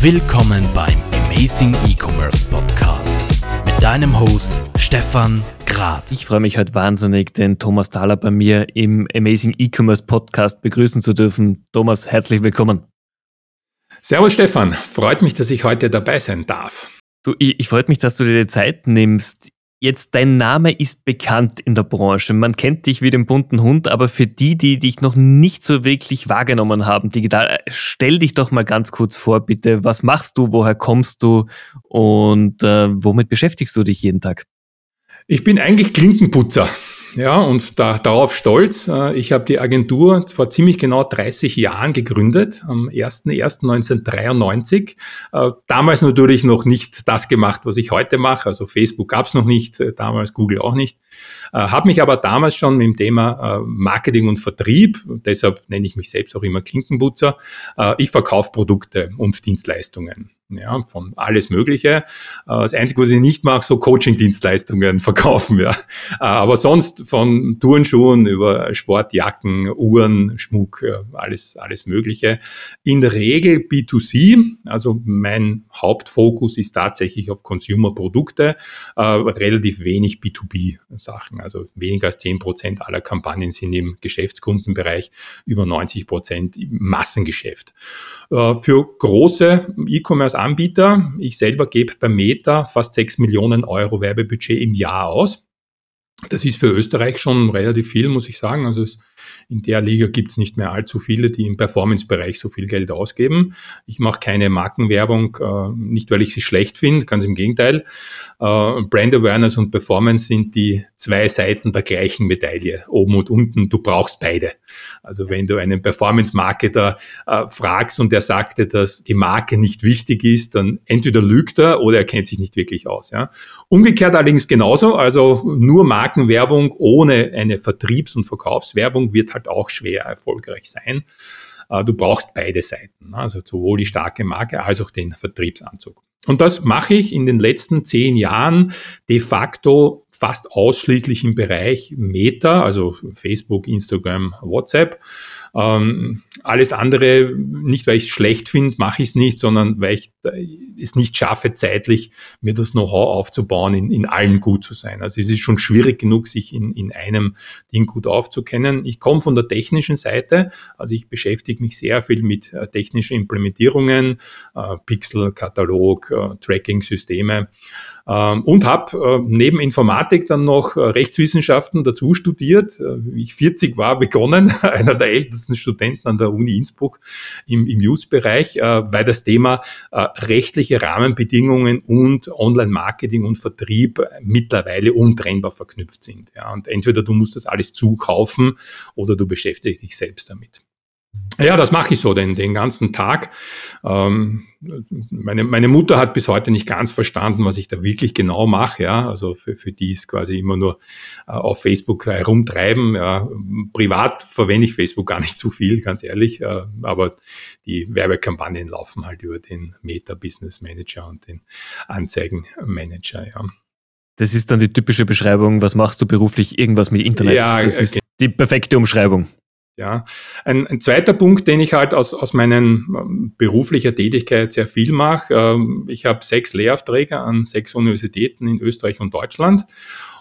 Willkommen beim Amazing E-Commerce Podcast mit deinem Host Stefan Grad. Ich freue mich heute wahnsinnig, den Thomas Thaler bei mir im Amazing E-Commerce Podcast begrüßen zu dürfen. Thomas, herzlich willkommen. Servus Stefan, freut mich, dass ich heute dabei sein darf. Du, ich, ich freut mich, dass du dir die Zeit nimmst. Jetzt, dein Name ist bekannt in der Branche. Man kennt dich wie den bunten Hund, aber für die, die dich noch nicht so wirklich wahrgenommen haben, digital, äh, stell dich doch mal ganz kurz vor, bitte. Was machst du? Woher kommst du? Und äh, womit beschäftigst du dich jeden Tag? Ich bin eigentlich Klinkenputzer. Ja, und da, darauf stolz. Äh, ich habe die Agentur vor ziemlich genau 30 Jahren gegründet, am 01.01.1993. Äh, damals natürlich noch nicht das gemacht, was ich heute mache. Also Facebook gab es noch nicht, äh, damals Google auch nicht. Habe mich aber damals schon mit dem Thema Marketing und Vertrieb, deshalb nenne ich mich selbst auch immer Klinkenputzer, ich verkaufe Produkte und Dienstleistungen ja, von alles Mögliche. Äh, das Einzige, was ich nicht mache, so Coaching-Dienstleistungen verkaufen, ja. Äh, aber sonst von Turnschuhen über Sportjacken, Uhren, Schmuck, äh, alles, alles Mögliche. In der Regel B2C, also mein Hauptfokus ist tatsächlich auf Consumer-Produkte, relativ wenig B2B-Sachen. Also weniger als zehn Prozent aller Kampagnen sind im Geschäftskundenbereich, über 90 Prozent Massengeschäft. Für große E-Commerce Anbieter. Ich selber gebe bei Meta fast 6 Millionen Euro Werbebudget im Jahr aus. Das ist für Österreich schon relativ viel, muss ich sagen. Also es in der Liga gibt es nicht mehr allzu viele, die im Performance-Bereich so viel Geld ausgeben. Ich mache keine Markenwerbung, äh, nicht weil ich sie schlecht finde, ganz im Gegenteil. Äh, Brand Awareness und Performance sind die zwei Seiten der gleichen Medaille, oben und unten. Du brauchst beide. Also wenn du einen Performance-Marketer äh, fragst und der sagte, dass die Marke nicht wichtig ist, dann entweder lügt er oder er kennt sich nicht wirklich aus. Ja. Umgekehrt allerdings genauso. Also nur Markenwerbung ohne eine Vertriebs- und Verkaufswerbung wird halt auch schwer erfolgreich sein. Äh, du brauchst beide Seiten, ne? also sowohl die starke Marke als auch den Vertriebsanzug. Und das mache ich in den letzten zehn Jahren de facto fast ausschließlich im Bereich Meta, also Facebook, Instagram, WhatsApp. Ähm, alles andere, nicht weil ich es schlecht finde, mache ich es nicht, sondern weil ich es nicht schaffe, zeitlich mir das Know-how aufzubauen, in, in allem gut zu sein. Also es ist schon schwierig genug, sich in, in einem Ding gut aufzukennen. Ich komme von der technischen Seite, also ich beschäftige mich sehr viel mit äh, technischen Implementierungen, äh, Pixel, Katalog, äh, Tracking-Systeme und habe äh, neben Informatik dann noch äh, Rechtswissenschaften dazu studiert. Äh, ich 40 war, begonnen, einer der ältesten Studenten an der Uni Innsbruck im, im Use-Bereich, weil das Thema rechtliche Rahmenbedingungen und Online-Marketing und Vertrieb mittlerweile untrennbar verknüpft sind. Ja, und entweder du musst das alles zukaufen oder du beschäftigst dich selbst damit. Ja, das mache ich so den, den ganzen Tag. Ähm, meine, meine Mutter hat bis heute nicht ganz verstanden, was ich da wirklich genau mache. Ja, also für, für die ist quasi immer nur äh, auf Facebook herumtreiben. Ja. Privat verwende ich Facebook gar nicht zu viel, ganz ehrlich. Äh, aber die Werbekampagnen laufen halt über den Meta Business Manager und den Anzeigenmanager. Ja. Das ist dann die typische Beschreibung. Was machst du beruflich? Irgendwas mit Internet. Ja, das ist die perfekte Umschreibung. Ja, ein, ein zweiter Punkt, den ich halt aus, aus meinen ähm, beruflicher Tätigkeit sehr viel mache. Ähm, ich habe sechs Lehraufträge an sechs Universitäten in Österreich und Deutschland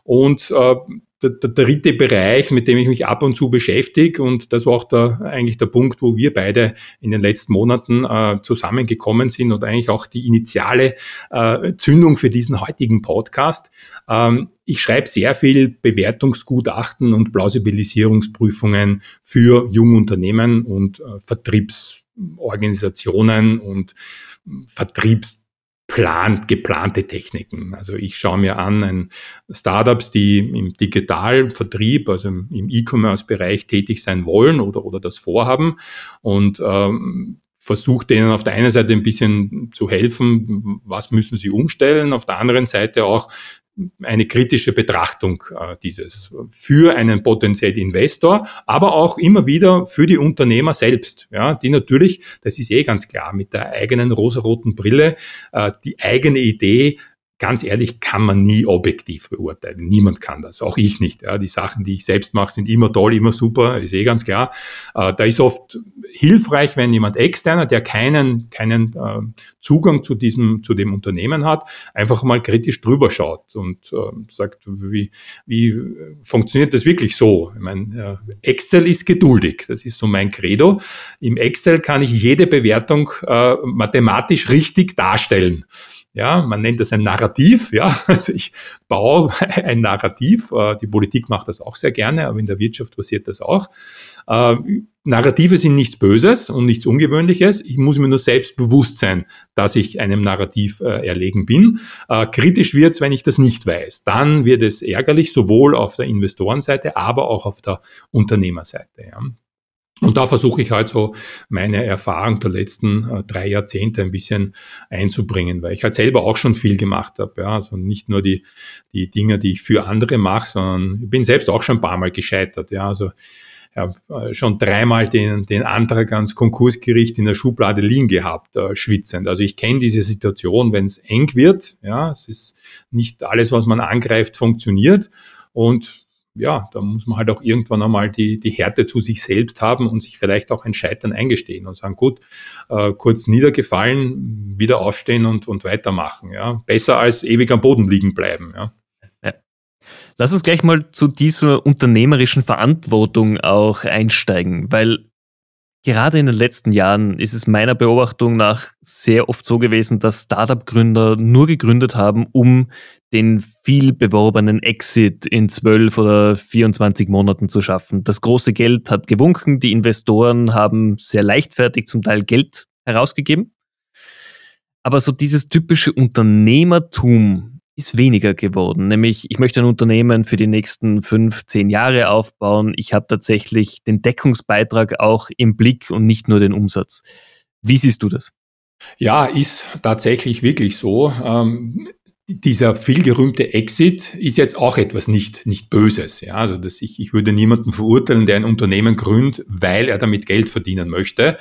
und äh, der, der dritte Bereich, mit dem ich mich ab und zu beschäftige, und das war auch der, eigentlich der Punkt, wo wir beide in den letzten Monaten äh, zusammengekommen sind und eigentlich auch die initiale äh, Zündung für diesen heutigen Podcast. Ähm, ich schreibe sehr viel Bewertungsgutachten und Plausibilisierungsprüfungen für Jungunternehmen und äh, Vertriebsorganisationen und Vertriebs plant, geplante Techniken. Also ich schaue mir an Startups, die im Digitalvertrieb, also im E-Commerce-Bereich tätig sein wollen oder, oder das vorhaben und ähm, versuche denen auf der einen Seite ein bisschen zu helfen, was müssen sie umstellen, auf der anderen Seite auch eine kritische Betrachtung äh, dieses für einen potenziellen Investor, aber auch immer wieder für die Unternehmer selbst, ja, die natürlich, das ist eh ganz klar, mit der eigenen rosaroten Brille äh, die eigene Idee ganz ehrlich, kann man nie objektiv beurteilen. Niemand kann das, auch ich nicht. Ja. Die Sachen, die ich selbst mache, sind immer toll, immer super, ist eh ganz klar. Äh, da ist oft hilfreich, wenn jemand externer, der keinen, keinen äh, Zugang zu diesem, zu dem Unternehmen hat, einfach mal kritisch drüber schaut und äh, sagt, wie, wie funktioniert das wirklich so? Ich meine, äh, Excel ist geduldig, das ist so mein Credo. Im Excel kann ich jede Bewertung äh, mathematisch richtig darstellen. Ja, man nennt das ein Narrativ. Ja, also ich baue ein Narrativ. Äh, die Politik macht das auch sehr gerne, aber in der Wirtschaft passiert das auch. Äh, Narrative sind nichts Böses und nichts Ungewöhnliches. Ich muss mir nur selbst bewusst sein, dass ich einem Narrativ äh, erlegen bin. kritisch wird es, wenn ich das nicht weiß. Dann wird es ärgerlich, sowohl auf der Investorenseite, aber auch auf der Unternehmerseite. Ja. Und da versuche ich halt so meine Erfahrung der letzten äh, drei Jahrzehnte ein bisschen einzubringen, weil ich halt selber auch schon viel gemacht habe. Ja, also nicht nur die, die Dinge, die ich für andere mache, sondern ich bin selbst auch schon ein paar Mal gescheitert. Ja, also ich habe äh, schon dreimal den, den Antrag ans Konkursgericht in der Schublade liegen gehabt, äh, schwitzend. Also ich kenne diese Situation, wenn es eng wird. Ja, es ist nicht alles, was man angreift, funktioniert. Und ja, da muss man halt auch irgendwann einmal die, die Härte zu sich selbst haben und sich vielleicht auch ein Scheitern eingestehen und sagen, gut, äh, kurz niedergefallen, wieder aufstehen und, und weitermachen. Ja. Besser als ewig am Boden liegen bleiben. Ja. Lass uns gleich mal zu dieser unternehmerischen Verantwortung auch einsteigen, weil Gerade in den letzten Jahren ist es meiner Beobachtung nach sehr oft so gewesen, dass Startup-Gründer nur gegründet haben, um den viel beworbenen Exit in 12 oder 24 Monaten zu schaffen. Das große Geld hat gewunken, die Investoren haben sehr leichtfertig zum Teil Geld herausgegeben. Aber so dieses typische Unternehmertum, ist weniger geworden. Nämlich, ich möchte ein Unternehmen für die nächsten fünf, zehn Jahre aufbauen. Ich habe tatsächlich den Deckungsbeitrag auch im Blick und nicht nur den Umsatz. Wie siehst du das? Ja, ist tatsächlich wirklich so. Ähm, dieser vielgerühmte Exit ist jetzt auch etwas nicht, nicht Böses. Ja, also dass ich, ich würde niemanden verurteilen, der ein Unternehmen gründet, weil er damit Geld verdienen möchte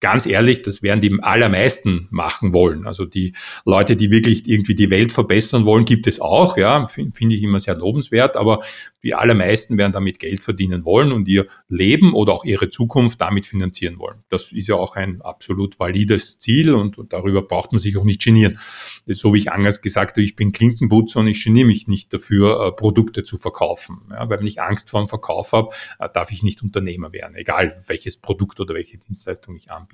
ganz ehrlich, das werden die allermeisten machen wollen. Also die Leute, die wirklich irgendwie die Welt verbessern wollen, gibt es auch, ja, finde ich immer sehr lobenswert, aber die allermeisten werden damit Geld verdienen wollen und ihr Leben oder auch ihre Zukunft damit finanzieren wollen. Das ist ja auch ein absolut valides Ziel und, und darüber braucht man sich auch nicht genieren. So wie ich anfangs gesagt habe, ich bin Klinkenputzer und ich geniere mich nicht dafür, äh, Produkte zu verkaufen. Ja, weil wenn ich Angst vor dem Verkauf habe, äh, darf ich nicht Unternehmer werden, egal welches Produkt oder welche Dienstleistung ich anbiete.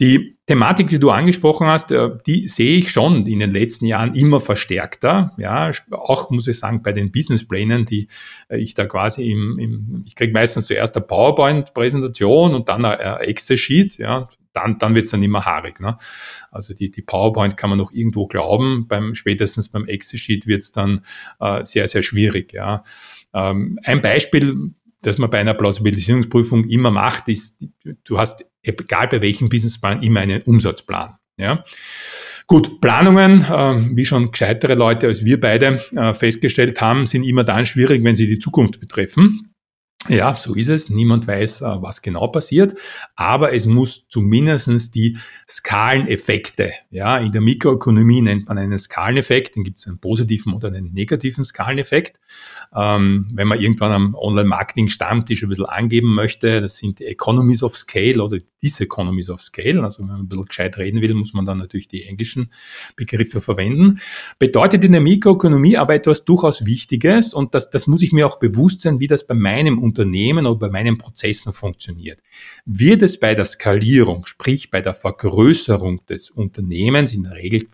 Die Thematik, die du angesprochen hast, äh, die sehe ich schon in den letzten Jahren immer verstärkter. Ja, auch muss ich sagen, bei den Businessplänen, die äh, ich da quasi im, im ich kriege meistens zuerst eine PowerPoint-Präsentation und dann ein Excel-Sheet, ja, dann, dann wird es dann immer haarig. Ne? Also die, die PowerPoint kann man noch irgendwo glauben, beim spätestens beim Excel-Sheet wird es dann äh, sehr, sehr schwierig. Ja. Ähm, ein Beispiel, das man bei einer Plausibilisierungsprüfung immer macht, ist, du hast, egal bei welchem Businessplan, immer einen Umsatzplan. Ja. Gut, Planungen, äh, wie schon gescheitere Leute als wir beide äh, festgestellt haben, sind immer dann schwierig, wenn sie die Zukunft betreffen. Ja, so ist es. Niemand weiß, äh, was genau passiert, aber es muss zumindestens die Skaleneffekte, ja, in der Mikroökonomie nennt man einen Skaleneffekt, den gibt es einen positiven oder einen negativen Skaleneffekt. Ähm, wenn man irgendwann am Online-Marketing-Stammtisch ein bisschen angeben möchte, das sind die Economies of Scale oder Diseconomies of Scale. Also wenn man ein bisschen gescheit reden will, muss man dann natürlich die englischen Begriffe verwenden. Bedeutet in der Mikroökonomie aber etwas durchaus Wichtiges und das, das muss ich mir auch bewusst sein, wie das bei meinem Unternehmen oder bei meinen Prozessen funktioniert. Wird es bei der Skalierung, sprich bei der Vergrößerung des Unternehmens, in der Regel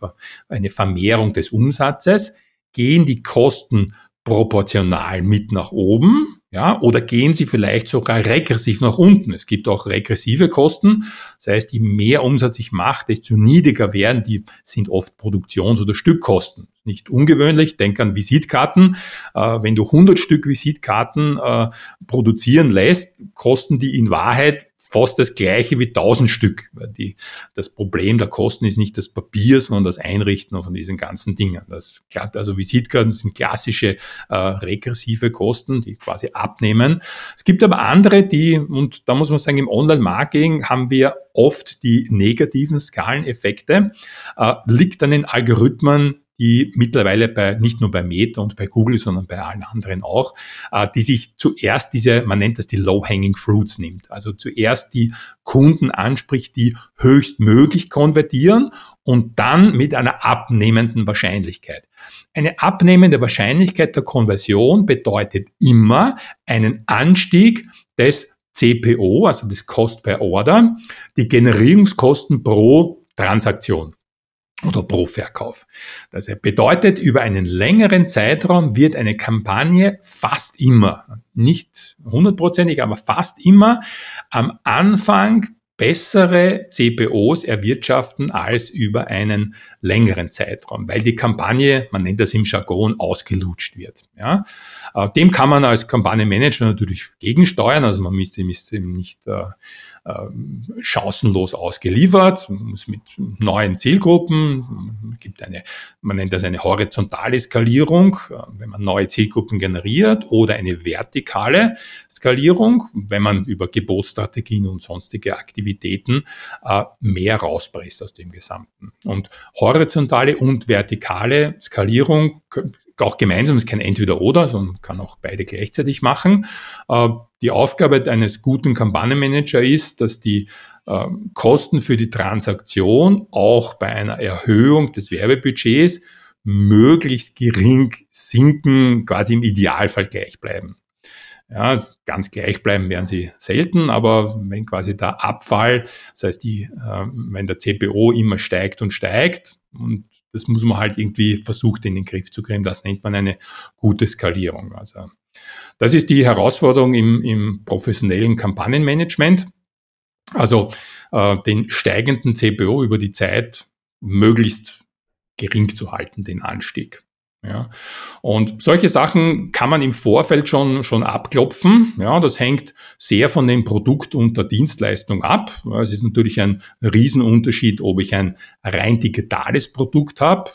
eine Vermehrung des Umsatzes, gehen die Kosten proportional mit nach oben, ja, oder gehen sie vielleicht sogar regressiv nach unten. Es gibt auch regressive Kosten. Das heißt, je mehr Umsatz ich mache, desto niedriger werden die, sind oft Produktions- oder Stückkosten. Nicht ungewöhnlich. Denk an Visitkarten. Äh, wenn du 100 Stück Visitkarten äh, produzieren lässt, kosten die in Wahrheit fast das gleiche wie 1000 Stück. Die, das Problem der Kosten ist nicht das Papier, sondern das Einrichten von diesen ganzen Dingen. Das, also Visitkarten sind klassische äh, regressive Kosten, die quasi abnehmen. Es gibt aber andere, die, und da muss man sagen, im Online-Marketing haben wir oft die negativen Skaleneffekte, äh, liegt an den Algorithmen, die mittlerweile bei, nicht nur bei Meta und bei Google, sondern bei allen anderen auch, äh, die sich zuerst diese, man nennt das die Low-Hanging Fruits nimmt. Also zuerst die Kunden anspricht, die höchstmöglich konvertieren und dann mit einer abnehmenden Wahrscheinlichkeit. Eine abnehmende Wahrscheinlichkeit der Konversion bedeutet immer einen Anstieg des CPO, also des Cost per Order, die Generierungskosten pro Transaktion oder pro Verkauf. Das bedeutet, über einen längeren Zeitraum wird eine Kampagne fast immer, nicht hundertprozentig, aber fast immer am Anfang bessere CPOs erwirtschaften als über einen längeren Zeitraum, weil die Kampagne, man nennt das im Jargon, ausgelutscht wird. Ja? Äh, dem kann man als Kampagnenmanager natürlich gegensteuern, also man müsste, müsste nicht äh, äh, chancenlos ausgeliefert, man muss mit neuen Zielgruppen, gibt eine, man nennt das eine horizontale Skalierung, wenn man neue Zielgruppen generiert oder eine vertikale Skalierung, wenn man über Gebotsstrategien und sonstige Aktivitäten mehr rauspresst aus dem Gesamten. Und horizontale und vertikale Skalierung auch gemeinsam, es ist kein Entweder-Oder, sondern kann auch beide gleichzeitig machen. Äh, die Aufgabe eines guten Kampagnenmanager ist, dass die äh, Kosten für die Transaktion auch bei einer Erhöhung des Werbebudgets möglichst gering sinken, quasi im Idealfall gleich bleiben. Ja, ganz gleich bleiben werden sie selten, aber wenn quasi der Abfall, das heißt, die, äh, wenn der CPO immer steigt und steigt und das muss man halt irgendwie versucht in den Griff zu kriegen. Das nennt man eine gute Skalierung. Also das ist die Herausforderung im, im professionellen Kampagnenmanagement. Also äh, den steigenden CPO über die Zeit möglichst gering zu halten, den Anstieg. Ja. Und solche Sachen kann man im Vorfeld schon, schon abklopfen. Ja, das hängt sehr von dem Produkt und der Dienstleistung ab. Es ist natürlich ein Riesenunterschied, ob ich ein rein digitales Produkt habe,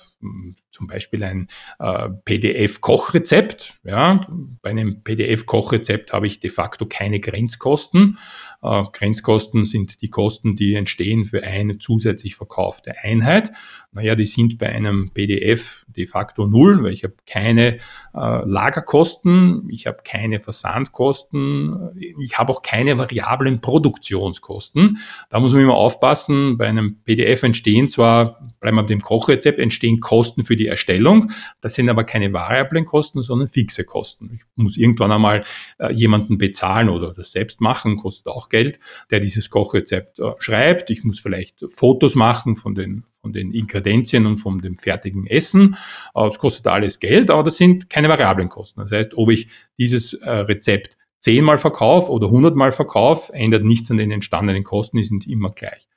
zum Beispiel ein äh, PDF-Kochrezept. Ja, bei einem PDF-Kochrezept habe ich de facto keine Grenzkosten. Äh, Grenzkosten sind die Kosten, die entstehen für eine zusätzlich verkaufte Einheit. Naja, die sind bei einem PDF de facto null, weil ich habe keine äh, Lagerkosten, ich habe keine Versandkosten, ich habe auch keine variablen Produktionskosten. Da muss man immer aufpassen, bei einem PDF entstehen zwar, bleiben wir bei dem Kochrezept, entstehen Kosten für die Erstellung, das sind aber keine variablen Kosten, sondern fixe Kosten. Ich muss irgendwann einmal äh, jemanden bezahlen oder das selbst machen, kostet auch Geld, der dieses Kochrezept äh, schreibt. Ich muss vielleicht Fotos machen von den, von den Inkredenzien und von dem fertigen Essen. Äh, das kostet alles Geld, aber das sind keine variablen Kosten. Das heißt, ob ich dieses äh, Rezept zehnmal verkaufe oder hundertmal verkaufe, ändert nichts an den entstandenen Kosten, die sind immer gleich.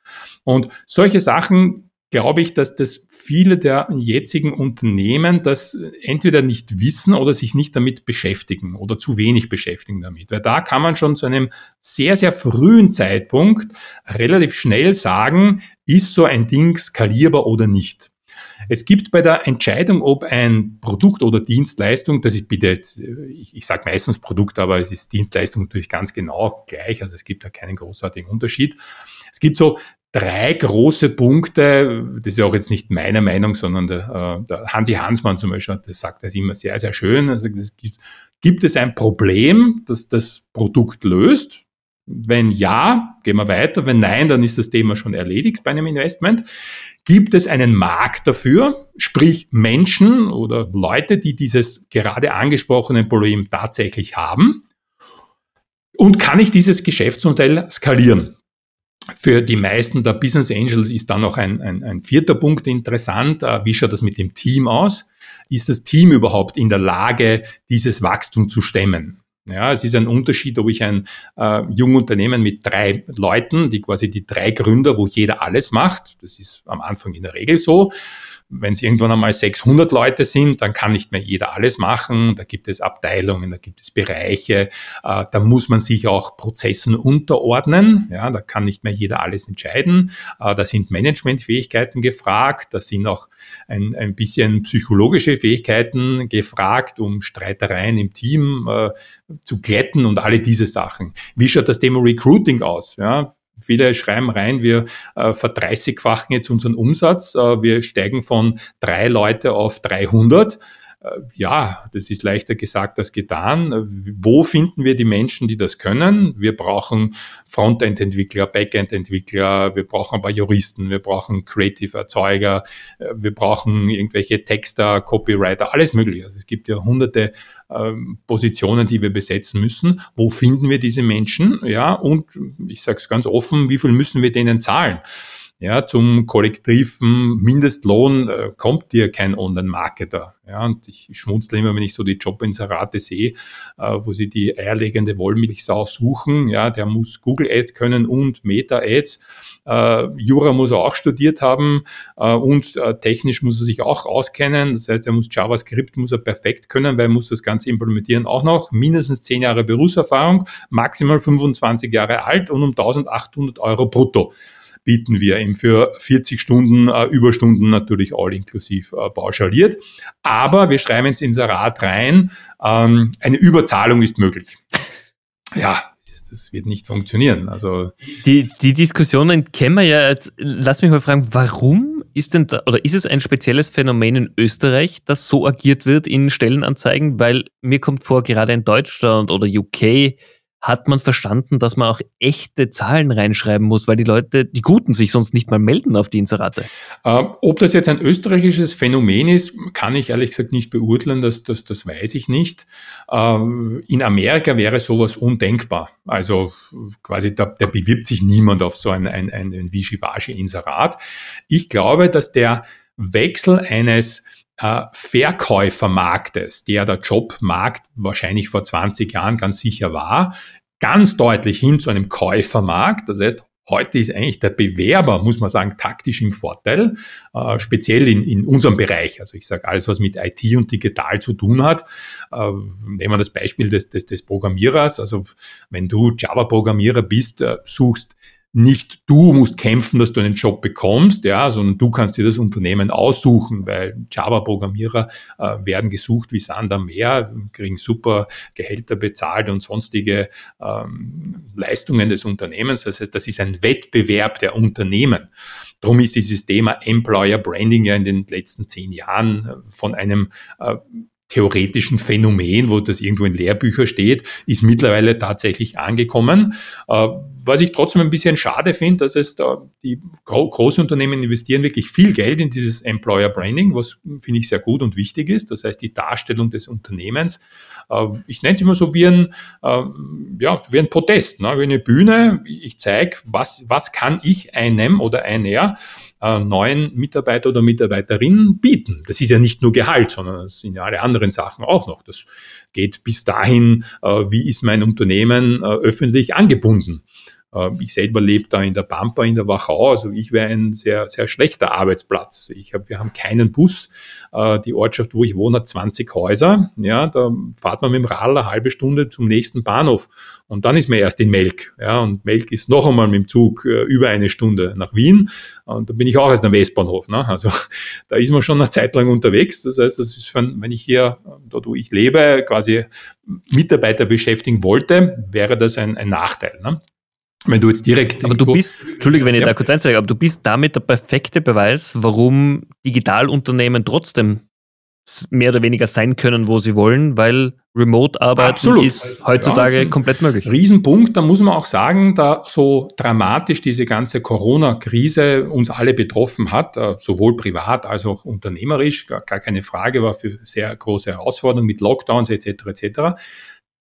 Und solche Sachen glaube ich, dass das viele der jetzigen Unternehmen das entweder nicht wissen oder sich nicht damit beschäftigen oder zu wenig beschäftigen damit. Weil da kann man schon zu einem sehr, sehr frühen Zeitpunkt relativ schnell sagen, ist so ein Ding skalierbar oder nicht. Es gibt bei der Entscheidung, ob ein Produkt oder Dienstleistung, das ist bitte, ich, ich sage meistens Produkt, aber es ist Dienstleistung natürlich ganz genau gleich, also es gibt da keinen großartigen Unterschied. Es gibt so drei große Punkte, das ist auch jetzt nicht meine Meinung, sondern der, äh, der Hansi Hansmann zum Beispiel das sagt das immer sehr, sehr schön. Also gibt, gibt es ein Problem, das das Produkt löst? Wenn ja, gehen wir weiter. Wenn nein, dann ist das Thema schon erledigt bei einem Investment. Gibt es einen Markt dafür, sprich Menschen oder Leute, die dieses gerade angesprochene Problem tatsächlich haben? Und kann ich dieses Geschäftsmodell skalieren? Für die meisten der Business Angels ist dann noch ein, ein, ein vierter Punkt interessant. Äh, wie schaut das mit dem Team aus? Ist das Team überhaupt in der Lage, dieses Wachstum zu stemmen? Ja, es ist ein Unterschied, ob ich ein äh, junges Unternehmen mit drei Leuten, die quasi die drei Gründer, wo jeder alles macht, das ist am Anfang in der Regel so, wenn es irgendwann einmal 600 Leute sind, dann kann nicht mehr jeder alles machen. Da gibt es Abteilungen, da gibt es Bereiche. Äh, da muss man sich auch Prozessen unterordnen. Ja, da kann nicht mehr jeder alles entscheiden. Äh, da sind Managementfähigkeiten gefragt. Da sind auch ein, ein bisschen psychologische Fähigkeiten gefragt, um Streitereien im Team äh, zu glätten und alle diese Sachen. Wie schaut das Thema Recruiting aus? Ja, Viele schreiben rein, wir äh, verdreißigfachen jetzt unseren Umsatz, äh, wir steigen von drei Leute auf 300 äh, ja, das ist leichter gesagt als getan. Wo finden wir die Menschen, die das können? Wir brauchen Frontend-Entwickler, Backend-Entwickler, wir brauchen aber Juristen, wir brauchen Creative-Erzeuger, äh, wir brauchen irgendwelche Texter, Copywriter, alles mögliche. Also es gibt ja hunderte ähm, Positionen, die wir besetzen müssen. Wo finden wir diese Menschen? Ja, und ich sage es ganz offen, wie viel müssen wir denen zahlen? Ja, zum kollektiven Mindestlohn äh, kommt dir kein Online-Marketer. Ja, und ich schmunzle immer, wenn ich so die Jobinserate sehe, äh, wo sie die eierlegende Wollmilchsau suchen. Ja, der muss Google Ads können und Meta Ads. Äh, Jura muss er auch studiert haben äh, und äh, technisch muss er sich auch auskennen. Das heißt, er muss JavaScript muss er perfekt können, weil er muss das Ganze implementieren auch noch. Mindestens 10 Jahre Berufserfahrung, maximal 25 Jahre alt und um 1800 Euro brutto bieten wir ihm für 40 Stunden äh, Überstunden natürlich all inklusiv äh, pauschaliert. Aber wir schreiben ins Inserat rein, ähm, eine Überzahlung ist möglich. Ja, das wird nicht funktionieren. Also die, die Diskussionen kennen wir ja jetzt. Lass mich mal fragen, warum ist denn da, oder ist es ein spezielles Phänomen in Österreich, dass so agiert wird in Stellenanzeigen? Weil mir kommt vor, gerade in Deutschland oder UK hat man verstanden, dass man auch echte Zahlen reinschreiben muss, weil die Leute, die Guten sich sonst nicht mal melden auf die Inserate. Äh, ob das jetzt ein österreichisches Phänomen ist, kann ich ehrlich gesagt nicht beurteilen, das, das, das weiß ich nicht. Äh, in Amerika wäre sowas undenkbar. Also quasi, da, da bewirbt sich niemand auf so ein, ein, ein, ein Wischiwaschi-Inserat. Ich glaube, dass der Wechsel eines äh, Verkäufermarktes, der der Jobmarkt wahrscheinlich vor 20 Jahren ganz sicher war, ganz deutlich hin zu einem Käufermarkt. Das heißt, Heute ist eigentlich der Bewerber, muss man sagen, taktisch im Vorteil, äh, speziell in, in unserem Bereich. Also ich sage alles, was mit IT und digital zu tun hat. Äh, nehmen wir das Beispiel des, des, des Programmierers. Also wenn du Java-Programmierer bist, suchst nicht du musst kämpfen, dass du einen Job bekommst, ja, sondern du kannst dir das Unternehmen aussuchen, weil Java-Programmierer äh, werden gesucht wie Sand am Meer, kriegen super Gehälter bezahlt und sonstige ähm, Leistungen des Unternehmens. Das heißt, das ist ein Wettbewerb der Unternehmen. Darum ist dieses Thema Employer Branding ja in den letzten zehn Jahren von einem äh, theoretischen Phänomen, wo das irgendwo in Lehrbüchern steht, ist mittlerweile tatsächlich angekommen. Äh, was ich trotzdem ein bisschen schade finde, dass es da die gro großen Unternehmen investieren wirklich viel Geld in dieses Employer Branding, was finde ich sehr gut und wichtig ist. Das heißt, die Darstellung des Unternehmens. Äh, ich nenne es immer so wie ein, äh, ja, wie ein Protest, ne? wie eine Bühne. Ich zeige, was, was kann ich einem oder einer äh, neuen Mitarbeiter oder Mitarbeiterinnen bieten. Das ist ja nicht nur Gehalt, sondern es sind ja alle anderen Sachen auch noch. Das geht bis dahin, äh, wie ist mein Unternehmen äh, öffentlich angebunden. Äh, ich selber lebe da in der Pampa in der Wachau, also ich wäre ein sehr, sehr schlechter Arbeitsplatz. Ich hab, wir haben keinen Bus. Äh, die Ortschaft, wo ich wohne, hat 20 Häuser. Ja, da fahrt man mit dem Rad eine halbe Stunde zum nächsten Bahnhof. Und dann ist man erst in Melk. Ja, und Melk ist noch einmal mit dem Zug äh, über eine Stunde nach Wien. Und da bin ich auch erst am Westbahnhof. Ne? Also da ist man schon eine Zeit lang unterwegs. Das heißt, das ist, von, wenn ich hier, dort wo ich lebe, quasi Mitarbeiter beschäftigen wollte, wäre das ein, ein Nachteil. Ne? Wenn du jetzt direkt. Aber du bist, Entschuldige, wenn ich ja. da kurz einsteige, aber du bist damit der perfekte Beweis, warum Digitalunternehmen trotzdem mehr oder weniger sein können, wo sie wollen, weil Remote-Arbeit ist heutzutage ja, komplett möglich. Riesenpunkt, da muss man auch sagen, da so dramatisch diese ganze Corona-Krise uns alle betroffen hat, äh, sowohl privat als auch unternehmerisch, gar, gar keine Frage, war für sehr große Herausforderungen mit Lockdowns etc. etc.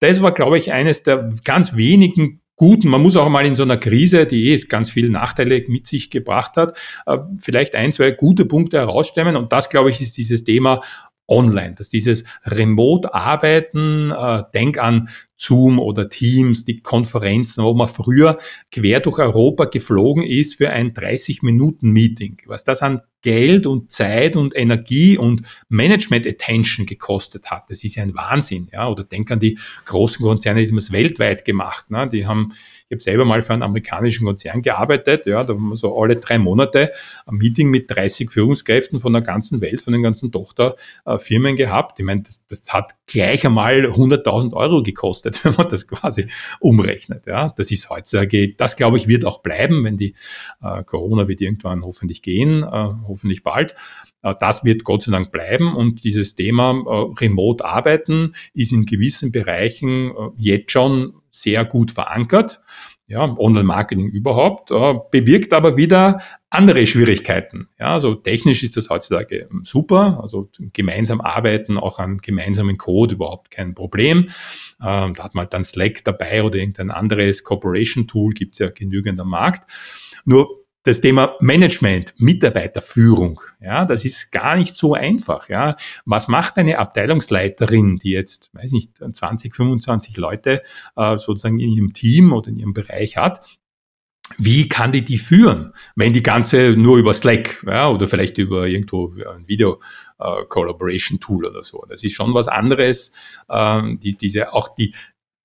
Das war, glaube ich, eines der ganz wenigen guten, man muss auch mal in so einer Krise, die eh ganz viele Nachteile mit sich gebracht hat, äh, vielleicht ein, zwei gute Punkte herausstellen. Und das, glaube ich, ist dieses Thema online, dass dieses Remote-Arbeiten, äh, denk an Zoom oder Teams, die Konferenzen, wo man früher quer durch Europa geflogen ist für ein 30-Minuten-Meeting. Was das an Geld und Zeit und Energie und Management-Attention gekostet hat, das ist ja ein Wahnsinn. Ja? Oder denk an die großen Konzerne, die haben es weltweit gemacht. Ne? Die haben Ich habe selber mal für einen amerikanischen Konzern gearbeitet, ja, da haben wir so alle drei Monate ein Meeting mit 30 Führungskräften von der ganzen Welt, von den ganzen Tochterfirmen gehabt. Ich meine, das, das hat gleich einmal 100.000 Euro gekostet, wenn man das quasi umrechnet. Ja, das ist heutzutage, das glaube ich, wird auch bleiben, wenn die äh, Corona wird irgendwann hoffentlich gehen, äh, hoffentlich bald. Äh, das wird Gott sei Dank bleiben und dieses Thema äh, Remote Arbeiten ist in gewissen Bereichen äh, jetzt schon sehr gut verankert. Ja, Online-Marketing überhaupt, bewirkt aber wieder andere Schwierigkeiten. Ja, also technisch ist das heutzutage ähm, super, also gemeinsam arbeiten, auch an gemeinsamen Code überhaupt kein Problem. Ähm, da hat man dann Slack dabei oder irgendein anderes Corporation-Tool, gibt es ja genügend am Markt. Nur das Thema Management, Mitarbeiterführung, ja, das ist gar nicht so einfach, ja. Was macht eine Abteilungsleiterin, die jetzt, weiß nicht, 20, 25 Leute äh, sozusagen in ihrem Team oder in ihrem Bereich hat? Wie kann die die führen, wenn die ganze nur über Slack ja, oder vielleicht über irgendwo ein Video äh, Collaboration Tool oder so. Das ist schon was anderes. Ähm, die, diese auch die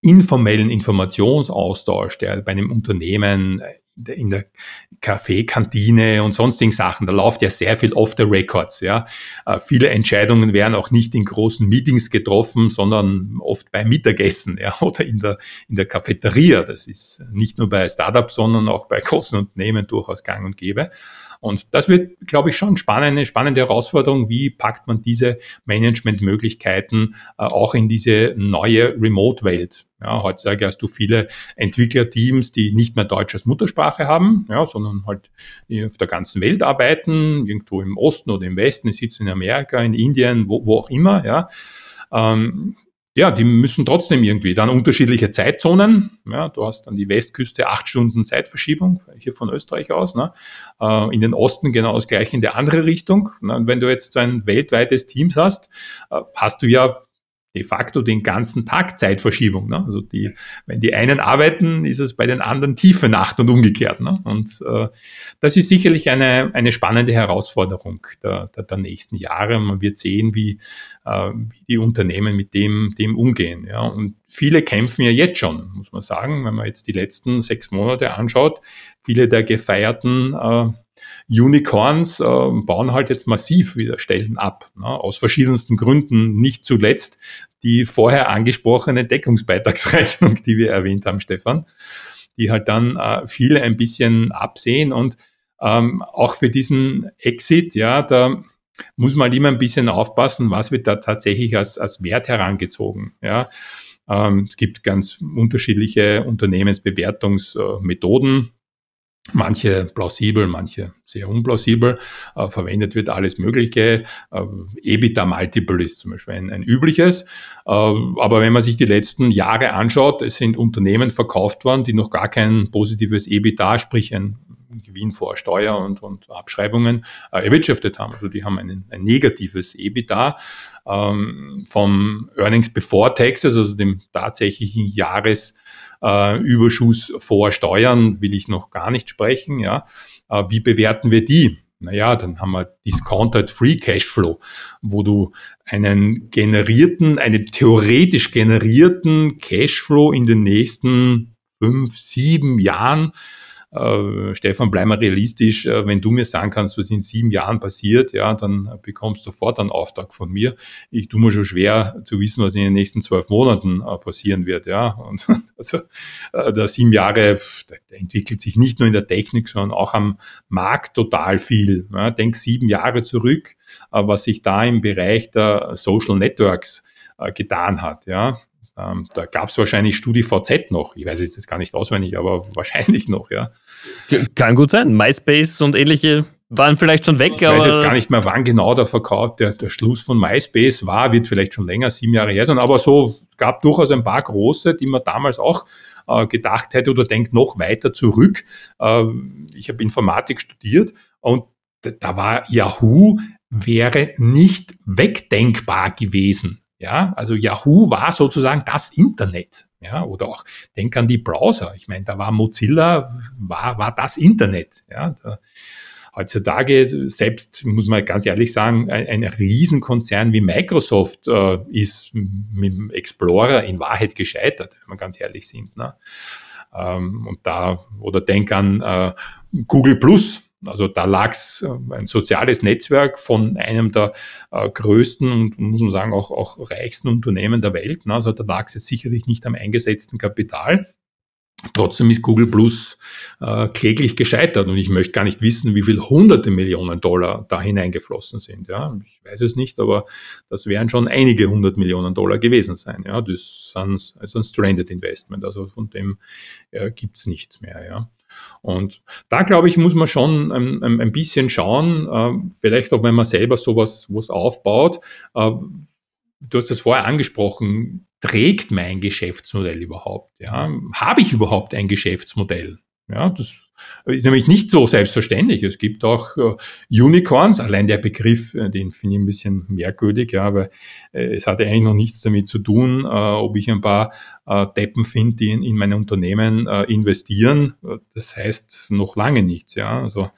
informellen Informationsaustausch, der bei einem Unternehmen in der Kaffeekantine und sonstigen Sachen, da läuft ja sehr viel off the records, ja. Äh, viele Entscheidungen werden auch nicht in großen Meetings getroffen, sondern oft beim Mittagessen, ja, oder in der, in der Cafeteria. Das ist nicht nur bei Startups, sondern auch bei großen Unternehmen durchaus gang und gäbe. Und das wird, glaube ich, schon spannende, spannende Herausforderung. Wie packt man diese Managementmöglichkeiten äh, auch in diese neue Remote-Welt? Ja, heutzutage hast du viele Entwicklerteams, die nicht mehr Deutsch als Muttersprache haben, ja, sondern halt auf der ganzen Welt arbeiten, irgendwo im Osten oder im Westen, sitzen in Amerika, in Indien, wo, wo auch immer, ja. Ähm, ja, die müssen trotzdem irgendwie dann unterschiedliche Zeitzonen. Ja, du hast dann die Westküste acht Stunden Zeitverschiebung hier von Österreich aus. Ne? Äh, in den Osten genau das gleiche in der andere Richtung. Und wenn du jetzt so ein weltweites Team hast, äh, hast du ja de facto den ganzen Tag Zeitverschiebung. Ne? Also die, wenn die einen arbeiten, ist es bei den anderen tiefe Nacht und umgekehrt. Ne? Und äh, das ist sicherlich eine, eine spannende Herausforderung der, der, der nächsten Jahre. Man wird sehen, wie, äh, wie die Unternehmen mit dem, dem umgehen. Ja? Und viele kämpfen ja jetzt schon, muss man sagen, wenn man jetzt die letzten sechs Monate anschaut. Viele der gefeierten äh, Unicorns äh, bauen halt jetzt massiv wieder Stellen ab, ne, aus verschiedensten Gründen, nicht zuletzt die vorher angesprochene Deckungsbeitragsrechnung, die wir erwähnt haben, Stefan, die halt dann äh, viele ein bisschen absehen. Und ähm, auch für diesen Exit, ja, da muss man halt immer ein bisschen aufpassen, was wird da tatsächlich als, als Wert herangezogen, ja. Ähm, es gibt ganz unterschiedliche Unternehmensbewertungsmethoden manche plausibel, manche sehr unplausibel. Äh, verwendet wird alles Mögliche. Äh, EBITDA-Multiple ist zum Beispiel ein, ein übliches. Äh, aber wenn man sich die letzten Jahre anschaut, es sind Unternehmen verkauft worden, die noch gar kein positives EBITDA, sprich ein Gewinn vor Steuer und, und Abschreibungen äh, erwirtschaftet haben. Also die haben ein, ein negatives EBITDA ähm, vom Earnings Before Taxes, also dem tatsächlichen Jahres äh, Überschuss vor Steuern will ich noch gar nicht sprechen. Ja. Äh, wie bewerten wir die? Naja, dann haben wir Discounted Free Cashflow, wo du einen generierten, einen theoretisch generierten Cashflow in den nächsten fünf, sieben Jahren äh, Stefan, bleib mal realistisch, äh, wenn du mir sagen kannst, was in sieben Jahren passiert, ja, dann bekommst du sofort einen Auftrag von mir. Ich tue mir schon schwer zu wissen, was in den nächsten zwölf Monaten äh, passieren wird, ja. Und also da sieben Jahre, da, entwickelt sich nicht nur in der Technik, sondern auch am Markt total viel. Ja. Denk sieben Jahre zurück, was sich da im Bereich der Social Networks getan hat, ja. Ähm, da gab es wahrscheinlich StudiVZ noch. Ich weiß es jetzt gar nicht auswendig, aber wahrscheinlich noch, ja. Kann gut sein. MySpace und ähnliche waren vielleicht schon weg. Ich weiß jetzt gar nicht mehr, wann genau der Verkauf, der, der Schluss von MySpace war, wird vielleicht schon länger, sieben Jahre her sein, aber so es gab durchaus ein paar große, die man damals auch äh, gedacht hätte oder denkt noch weiter zurück. Äh, ich habe Informatik studiert und da war Yahoo wäre nicht wegdenkbar gewesen. Ja, also Yahoo war sozusagen das Internet. Ja, oder auch denk an die Browser. Ich meine, da war Mozilla, war, war das Internet. Ja, da, heutzutage selbst, muss man ganz ehrlich sagen, ein, ein Riesenkonzern wie Microsoft äh, ist mit dem Explorer in Wahrheit gescheitert, wenn wir ganz ehrlich sind. Ne? Ähm, und da, oder denk an äh, Google Plus. Also da lag es äh, ein soziales Netzwerk von einem der äh, größten und muss man sagen auch, auch reichsten Unternehmen der Welt. Ne? Also da lag es jetzt sicherlich nicht am eingesetzten Kapital. Trotzdem ist Google Plus äh, kläglich gescheitert und ich möchte gar nicht wissen, wie viel hunderte Millionen Dollar da hineingeflossen sind. Ja, ich weiß es nicht, aber das wären schon einige hundert Millionen Dollar gewesen sein. Ja, das ist ein, also ein Stranded Investment, also von dem äh, gibt's nichts mehr. Ja. Und da, glaube ich, muss man schon ein, ein, ein bisschen schauen, äh, vielleicht auch wenn man selber sowas was aufbaut. Äh, du hast das vorher angesprochen, trägt mein Geschäftsmodell überhaupt? Ja? Habe ich überhaupt ein Geschäftsmodell? Ja, das ist nämlich nicht so selbstverständlich. Es gibt auch äh, Unicorns, allein der Begriff, äh, den finde ich ein bisschen merkwürdig, ja, aber äh, es hat eigentlich noch nichts damit zu tun, äh, ob ich ein paar äh, Deppen finde, die in, in meine Unternehmen äh, investieren. Das heißt noch lange nichts, ja. Also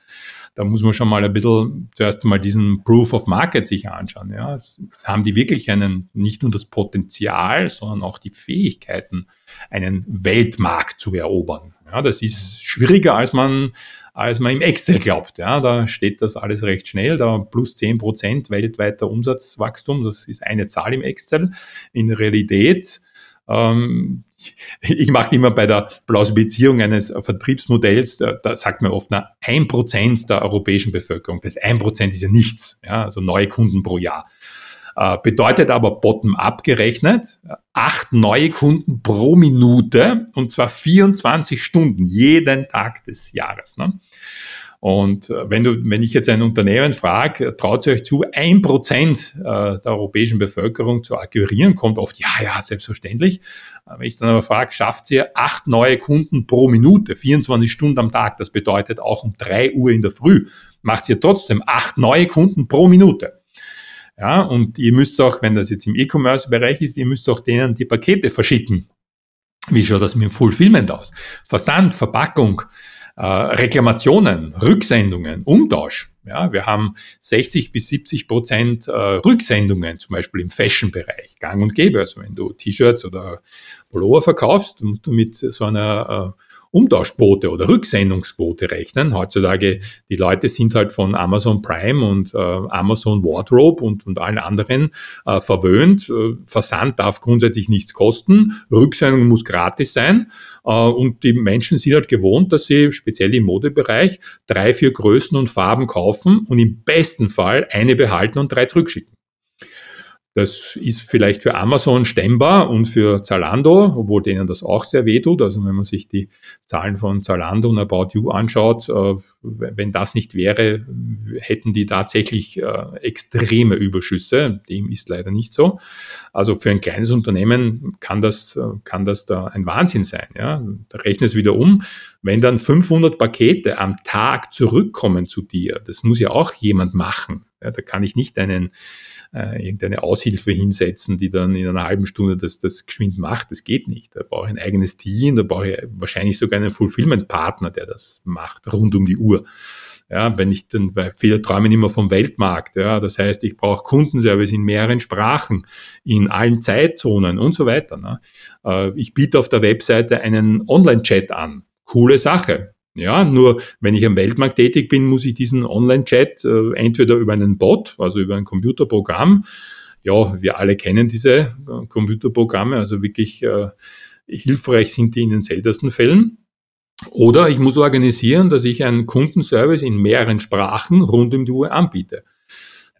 da muss man schon mal ein bisschen zuerst mal diesen Proof of Market sich anschauen. Ja. Haben die wirklich einen, nicht nur das Potenzial, sondern auch die Fähigkeiten, einen Weltmarkt zu erobern. Ja, das ist schwieriger, als man, als man im Excel glaubt. Ja, da steht das alles recht schnell, da plus zehn Prozent weltweiter Umsatzwachstum, das ist eine Zahl im Excel. In Realität ähm, ich mache immer bei der Plausibilisierung eines Vertriebsmodells, da, da sagt man oft, na, ein Prozent der europäischen Bevölkerung, das ein Prozent ist ja nichts, ja, also neue Kunden pro Jahr. Äh, bedeutet aber bottom-up gerechnet, acht neue Kunden pro Minute und zwar 24 Stunden jeden Tag des Jahres. Ne? Und äh, wenn du, wenn ich jetzt ein Unternehmen frage, traut ihr euch zu, ein Prozent äh, der europäischen Bevölkerung zu akquirieren, kommt oft, ja, ja, selbstverständlich. Wenn ich dann aber frage, schafft ihr acht neue Kunden pro Minute, 24 Stunden am Tag, das bedeutet auch um drei Uhr in der Früh, macht ihr trotzdem acht neue Kunden pro Minute. Ja, und ihr müsst auch, wenn das jetzt im E-Commerce-Bereich ist, ihr müsst auch denen die Pakete verschicken. Wie schaut das mit dem Fulfillment aus? Versand, Verpackung, äh, Reklamationen, Rücksendungen, Umtausch. Ja, wir haben 60 bis 70 Prozent äh, Rücksendungen, zum Beispiel im Fashion-Bereich, gang und gäbe. Also wenn du T-Shirts oder Pullover verkaufst, musst du mit so einer äh, Umtauschquote oder Rücksendungsquote rechnen. Heutzutage, die Leute sind halt von Amazon Prime und äh, Amazon Wardrobe und, und allen anderen äh, verwöhnt. Äh, Versand darf grundsätzlich nichts kosten. Rücksendung muss gratis sein. Äh, und die Menschen sind halt gewohnt, dass sie speziell im Modebereich drei, vier Größen und Farben kaufen und im besten Fall eine behalten und drei zurückschicken. Das ist vielleicht für Amazon stemmbar und für Zalando, obwohl denen das auch sehr weh tut. Also wenn man sich die Zahlen von Zalando und About You anschaut, äh, wenn das nicht wäre, hätten die tatsächlich äh, extreme Überschüsse. Dem ist leider nicht so. Also für ein kleines Unternehmen kann das, äh, kann das da ein Wahnsinn sein. Ja? Da rechne es wieder um. Wenn dann 500 Pakete am Tag zurückkommen zu dir, das muss ja auch jemand machen. Ja, da kann ich nicht einen äh, irgendeine Aushilfe hinsetzen, die dann in einer halben Stunde das, das geschwind macht. Das geht nicht. Da brauche ich ein eigenes Team, da brauche ich wahrscheinlich sogar einen Fulfillment-Partner, der das macht, rund um die Uhr. Ja, wenn ich dann, weil viele träumen immer vom Weltmarkt. Ja, das heißt, ich brauche Kundenservice in mehreren Sprachen, in allen Zeitzonen und so weiter. Ne? Äh, ich biete auf der Webseite einen Online-Chat an. Coole Sache. Ja, nur wenn ich am Weltmarkt tätig bin, muss ich diesen Online-Chat äh, entweder über einen Bot, also über ein Computerprogramm, ja, wir alle kennen diese äh, Computerprogramme, also wirklich äh, hilfreich sind die in den seltensten Fällen. Oder ich muss organisieren, dass ich einen Kundenservice in mehreren Sprachen rund um die Uhr anbiete.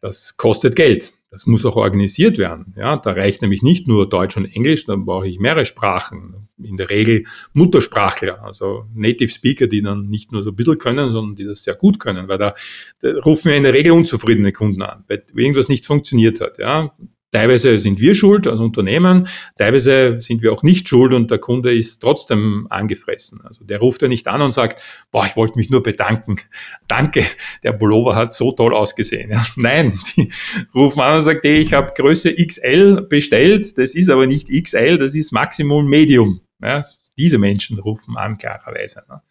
Das kostet Geld. Das muss auch organisiert werden. Ja, da reicht nämlich nicht nur Deutsch und Englisch, dann brauche ich mehrere Sprachen. In der Regel Muttersprachler, also Native Speaker, die dann nicht nur so ein bisschen können, sondern die das sehr gut können, weil da, da rufen wir in der Regel unzufriedene Kunden an, weil irgendwas nicht funktioniert hat. Ja, Teilweise sind wir schuld als Unternehmen, teilweise sind wir auch nicht schuld und der Kunde ist trotzdem angefressen. Also der ruft ja nicht an und sagt, boah, ich wollte mich nur bedanken. Danke, der Pullover hat so toll ausgesehen. Ja, nein, die rufen an und sagen, hey, ich habe Größe XL bestellt, das ist aber nicht XL, das ist Maximum Medium. Ja, diese Menschen rufen an, klarerweise. Ne?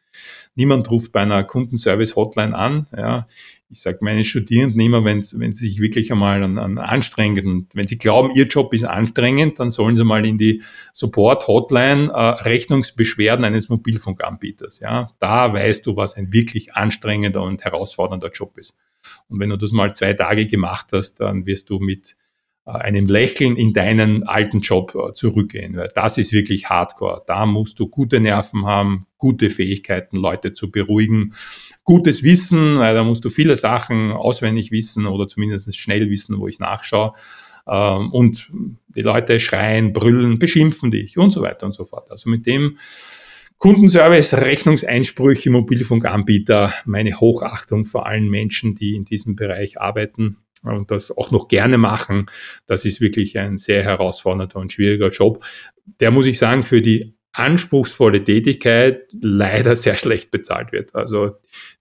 Niemand ruft bei einer Kundenservice-Hotline an. Ja. Ich sage meinen Studierenden immer, wenn, wenn sie sich wirklich einmal an, an anstrengend und wenn sie glauben, ihr Job ist anstrengend, dann sollen sie mal in die Support-Hotline äh, Rechnungsbeschwerden eines Mobilfunkanbieters. Ja. Da weißt du, was ein wirklich anstrengender und herausfordernder Job ist. Und wenn du das mal zwei Tage gemacht hast, dann wirst du mit einem Lächeln in deinen alten Job äh, zurückgehen. Weil das ist wirklich Hardcore. Da musst du gute Nerven haben, gute Fähigkeiten, Leute zu beruhigen, gutes Wissen, weil da musst du viele Sachen auswendig wissen oder zumindest schnell wissen, wo ich nachschaue. Ähm, und die Leute schreien, brüllen, beschimpfen dich und so weiter und so fort. Also mit dem Kundenservice, Rechnungseinsprüche, Mobilfunkanbieter, meine Hochachtung vor allen Menschen, die in diesem Bereich arbeiten und das auch noch gerne machen. Das ist wirklich ein sehr herausfordernder und schwieriger Job. Der muss ich sagen, für die anspruchsvolle Tätigkeit leider sehr schlecht bezahlt wird. Also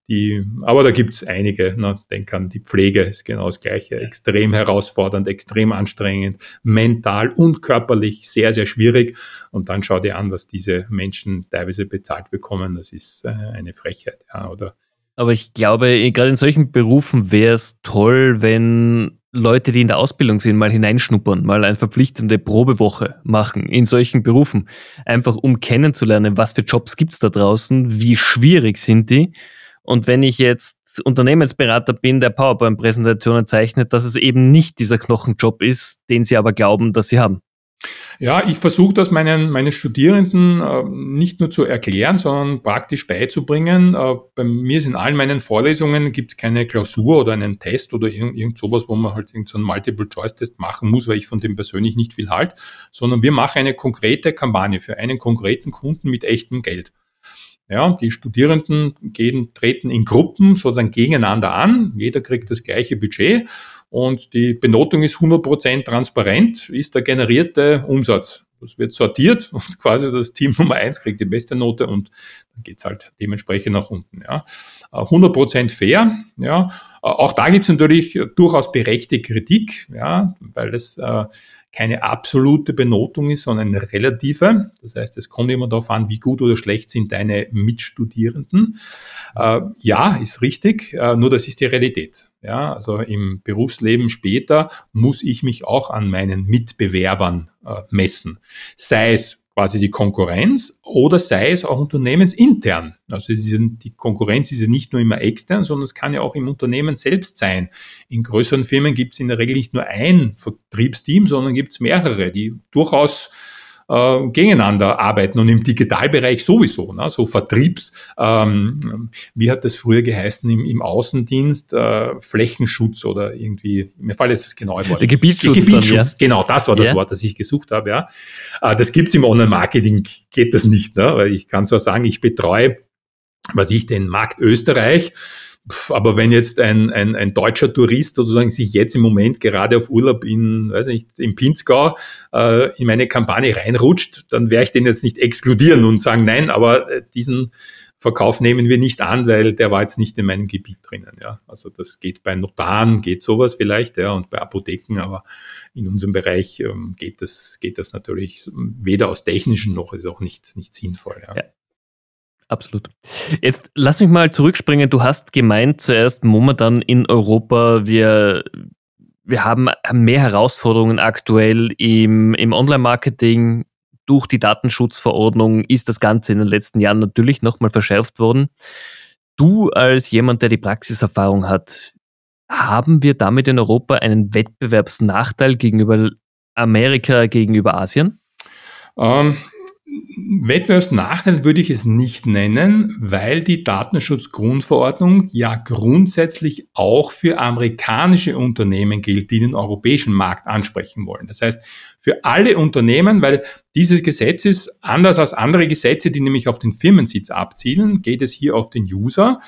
die, aber da gibt es einige. Ne? Denk an die Pflege, ist genau das Gleiche. Extrem herausfordernd, extrem anstrengend, mental und körperlich sehr, sehr schwierig. Und dann schau dir an, was diese Menschen teilweise bezahlt bekommen. Das ist äh, eine Frechheit. Ja, oder aber ich glaube, gerade in solchen Berufen wäre es toll, wenn Leute, die in der Ausbildung sind, mal hineinschnuppern, mal eine verpflichtende Probewoche machen in solchen Berufen. Einfach um kennenzulernen, was für Jobs gibt's da draußen, wie schwierig sind die. Und wenn ich jetzt Unternehmensberater bin, der PowerPoint-Präsentationen zeichnet, dass es eben nicht dieser Knochenjob ist, den sie aber glauben, dass sie haben. Ja, ich versuche das meinen, meinen Studierenden äh, nicht nur zu erklären, sondern praktisch beizubringen. Äh, bei mir ist in allen meinen Vorlesungen gibt es keine Klausur oder einen Test oder irgend, irgend sowas, wo man halt so einen Multiple-Choice-Test machen muss, weil ich von dem persönlich nicht viel halte, sondern wir machen eine konkrete Kampagne für einen konkreten Kunden mit echtem Geld. Ja, die Studierenden gehen, treten in Gruppen sozusagen gegeneinander an. Jeder kriegt das gleiche Budget und die Benotung ist 100% transparent, ist der generierte Umsatz. Das wird sortiert und quasi das Team Nummer eins kriegt die beste Note und dann geht's halt dementsprechend nach unten. Ja. 100% fair. Ja. Auch da gibt's natürlich durchaus berechtigte Kritik, ja, weil es äh, keine absolute Benotung ist, sondern eine relative. Das heißt, es kommt immer darauf an, wie gut oder schlecht sind deine Mitstudierenden. Äh, ja, ist richtig, äh, nur das ist die Realität. Ja, also im Berufsleben später muss ich mich auch an meinen Mitbewerbern äh, messen. Sei es quasi die Konkurrenz oder sei es auch unternehmensintern. Also die Konkurrenz ist ja nicht nur immer extern, sondern es kann ja auch im Unternehmen selbst sein. In größeren Firmen gibt es in der Regel nicht nur ein Vertriebsteam, sondern gibt es mehrere, die durchaus äh, gegeneinander arbeiten und im Digitalbereich sowieso. Ne? So Vertriebs, ähm, wie hat das früher geheißen im, im Außendienst, äh, Flächenschutz oder irgendwie, mir fällt jetzt das genaue Wort. Der Gebietsschutz. Der Gebietsschutz, dann, ja. genau, das war das ja. Wort, das ich gesucht habe. Ja. Äh, das gibt's im Online-Marketing, geht das nicht, ne? weil ich kann zwar sagen, ich betreue, was ich, den Markt Österreich, aber wenn jetzt ein, ein, ein deutscher Tourist sozusagen sich jetzt im Moment gerade auf Urlaub in, weiß nicht, im Pinzgau äh, in meine Kampagne reinrutscht, dann werde ich den jetzt nicht exkludieren und sagen, nein, aber äh, diesen Verkauf nehmen wir nicht an, weil der war jetzt nicht in meinem Gebiet drinnen. Ja. Also das geht bei Notaren, geht sowas vielleicht, ja, und bei Apotheken, aber in unserem Bereich ähm, geht, das, geht das natürlich weder aus technischen noch ist auch nicht, nicht sinnvoll. Ja. ja. Absolut. Jetzt lass mich mal zurückspringen. Du hast gemeint zuerst momentan in Europa, wir, wir haben mehr Herausforderungen aktuell im, im Online-Marketing. Durch die Datenschutzverordnung ist das Ganze in den letzten Jahren natürlich nochmal verschärft worden. Du als jemand, der die Praxiserfahrung hat, haben wir damit in Europa einen Wettbewerbsnachteil gegenüber Amerika, gegenüber Asien? Ähm, Wettbewerbsnachteil würde ich es nicht nennen, weil die Datenschutzgrundverordnung ja grundsätzlich auch für amerikanische Unternehmen gilt, die den europäischen Markt ansprechen wollen. Das heißt, für alle Unternehmen, weil dieses Gesetz ist anders als andere Gesetze, die nämlich auf den Firmensitz abzielen, geht es hier auf den User.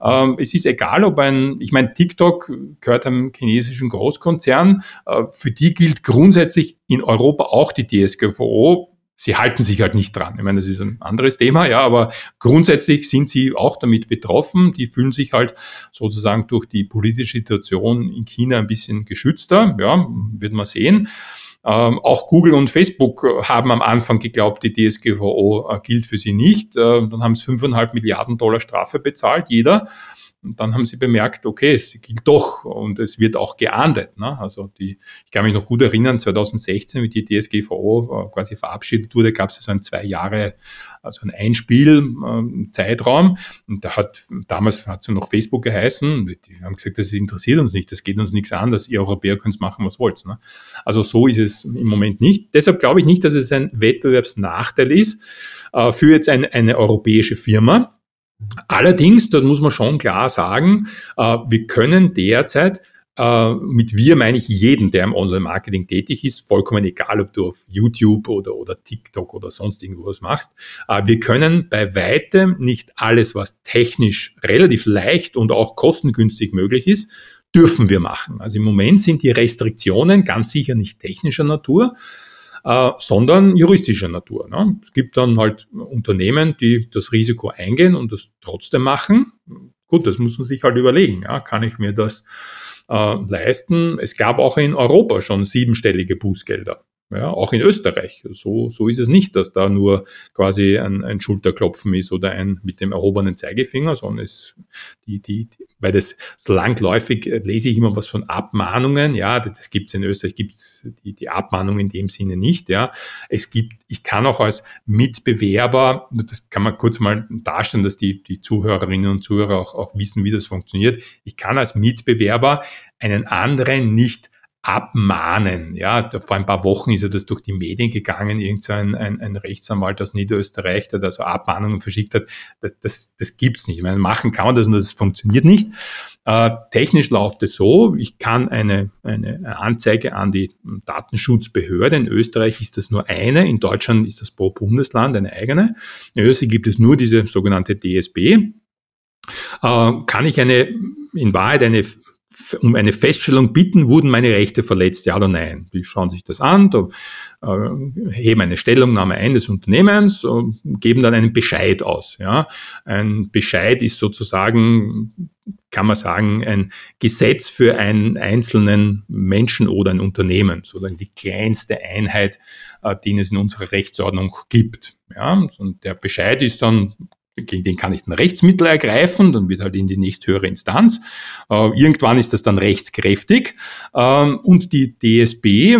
Ähm, es ist egal, ob ein, ich meine, TikTok gehört einem chinesischen Großkonzern, äh, für die gilt grundsätzlich in Europa auch die DSGVO sie halten sich halt nicht dran. Ich meine, das ist ein anderes Thema, ja, aber grundsätzlich sind sie auch damit betroffen. Die fühlen sich halt sozusagen durch die politische Situation in China ein bisschen geschützter, ja, wird man sehen. Ähm, auch Google und Facebook haben am Anfang geglaubt, die DSGVO äh, gilt für sie nicht. Äh, dann haben sie 5,5 Milliarden Dollar Strafe bezahlt, jeder. Und dann haben sie bemerkt, okay, es gilt doch und es wird auch geahndet. Ne? Also die, ich kann mich noch gut erinnern, 2016, wie die DSGVO äh, quasi verabschiedet wurde, gab es so ein zwei Jahre, also ein Einspiel-Zeitraum. Ähm, und da hat, damals hat es noch Facebook geheißen, die haben gesagt, das interessiert uns nicht, das geht uns nichts an, dass ihr Europäer könnt machen, was wollt. Ne? Also so ist es im Moment nicht. Deshalb glaube ich nicht, dass es ein Wettbewerbsnachteil ist äh, für jetzt eine, eine europäische Firma Allerdings, das muss man schon klar sagen, äh, wir können derzeit äh, mit wir meine ich jeden, der im Online-Marketing tätig ist, vollkommen egal, ob du auf YouTube oder, oder TikTok oder sonst irgendwas machst. Äh, wir können bei weitem nicht alles, was technisch relativ leicht und auch kostengünstig möglich ist, dürfen wir machen. Also im Moment sind die Restriktionen ganz sicher nicht technischer Natur, äh, sondern juristischer Natur. Ne? Es gibt dann halt Unternehmen, die das Risiko eingehen und das trotzdem machen. Gut, das muss man sich halt überlegen. Ja? Kann ich mir das äh, leisten? Es gab auch in Europa schon siebenstellige Bußgelder. Ja, auch in Österreich. So, so ist es nicht, dass da nur quasi ein, ein Schulterklopfen ist oder ein mit dem erhobenen Zeigefinger, sondern es, die, die, weil das langläufig äh, lese ich immer was von Abmahnungen. Ja, das gibt es in Österreich, gibt es die, die Abmahnung in dem Sinne nicht. Ja, es gibt, ich kann auch als Mitbewerber, das kann man kurz mal darstellen, dass die, die Zuhörerinnen und Zuhörer auch, auch wissen, wie das funktioniert. Ich kann als Mitbewerber einen anderen nicht abmahnen. Ja, vor ein paar Wochen ist ja das durch die Medien gegangen, irgend so ein, ein, Rechtsanwalt aus Niederösterreich, der da so Abmahnungen verschickt hat. Das, das, das gibt's nicht. Ich meine, machen kann man das, nur das funktioniert nicht. Äh, technisch läuft es so, ich kann eine, eine Anzeige an die Datenschutzbehörde, in Österreich ist das nur eine, in Deutschland ist das pro Bundesland eine eigene. In Österreich gibt es nur diese sogenannte DSB. Äh, kann ich eine, in Wahrheit eine um eine Feststellung bitten, wurden meine Rechte verletzt, ja oder nein. Die schauen sich das an, da, äh, heben eine Stellungnahme ein des Unternehmens und geben dann einen Bescheid aus. Ja. Ein Bescheid ist sozusagen, kann man sagen, ein Gesetz für einen einzelnen Menschen oder ein Unternehmen, sozusagen die kleinste Einheit, äh, die es in unserer Rechtsordnung gibt. Ja. Und der Bescheid ist dann gegen den kann ich ein Rechtsmittel ergreifen, dann wird halt in die nächsthöhere Instanz. Äh, irgendwann ist das dann rechtskräftig ähm, und die DSB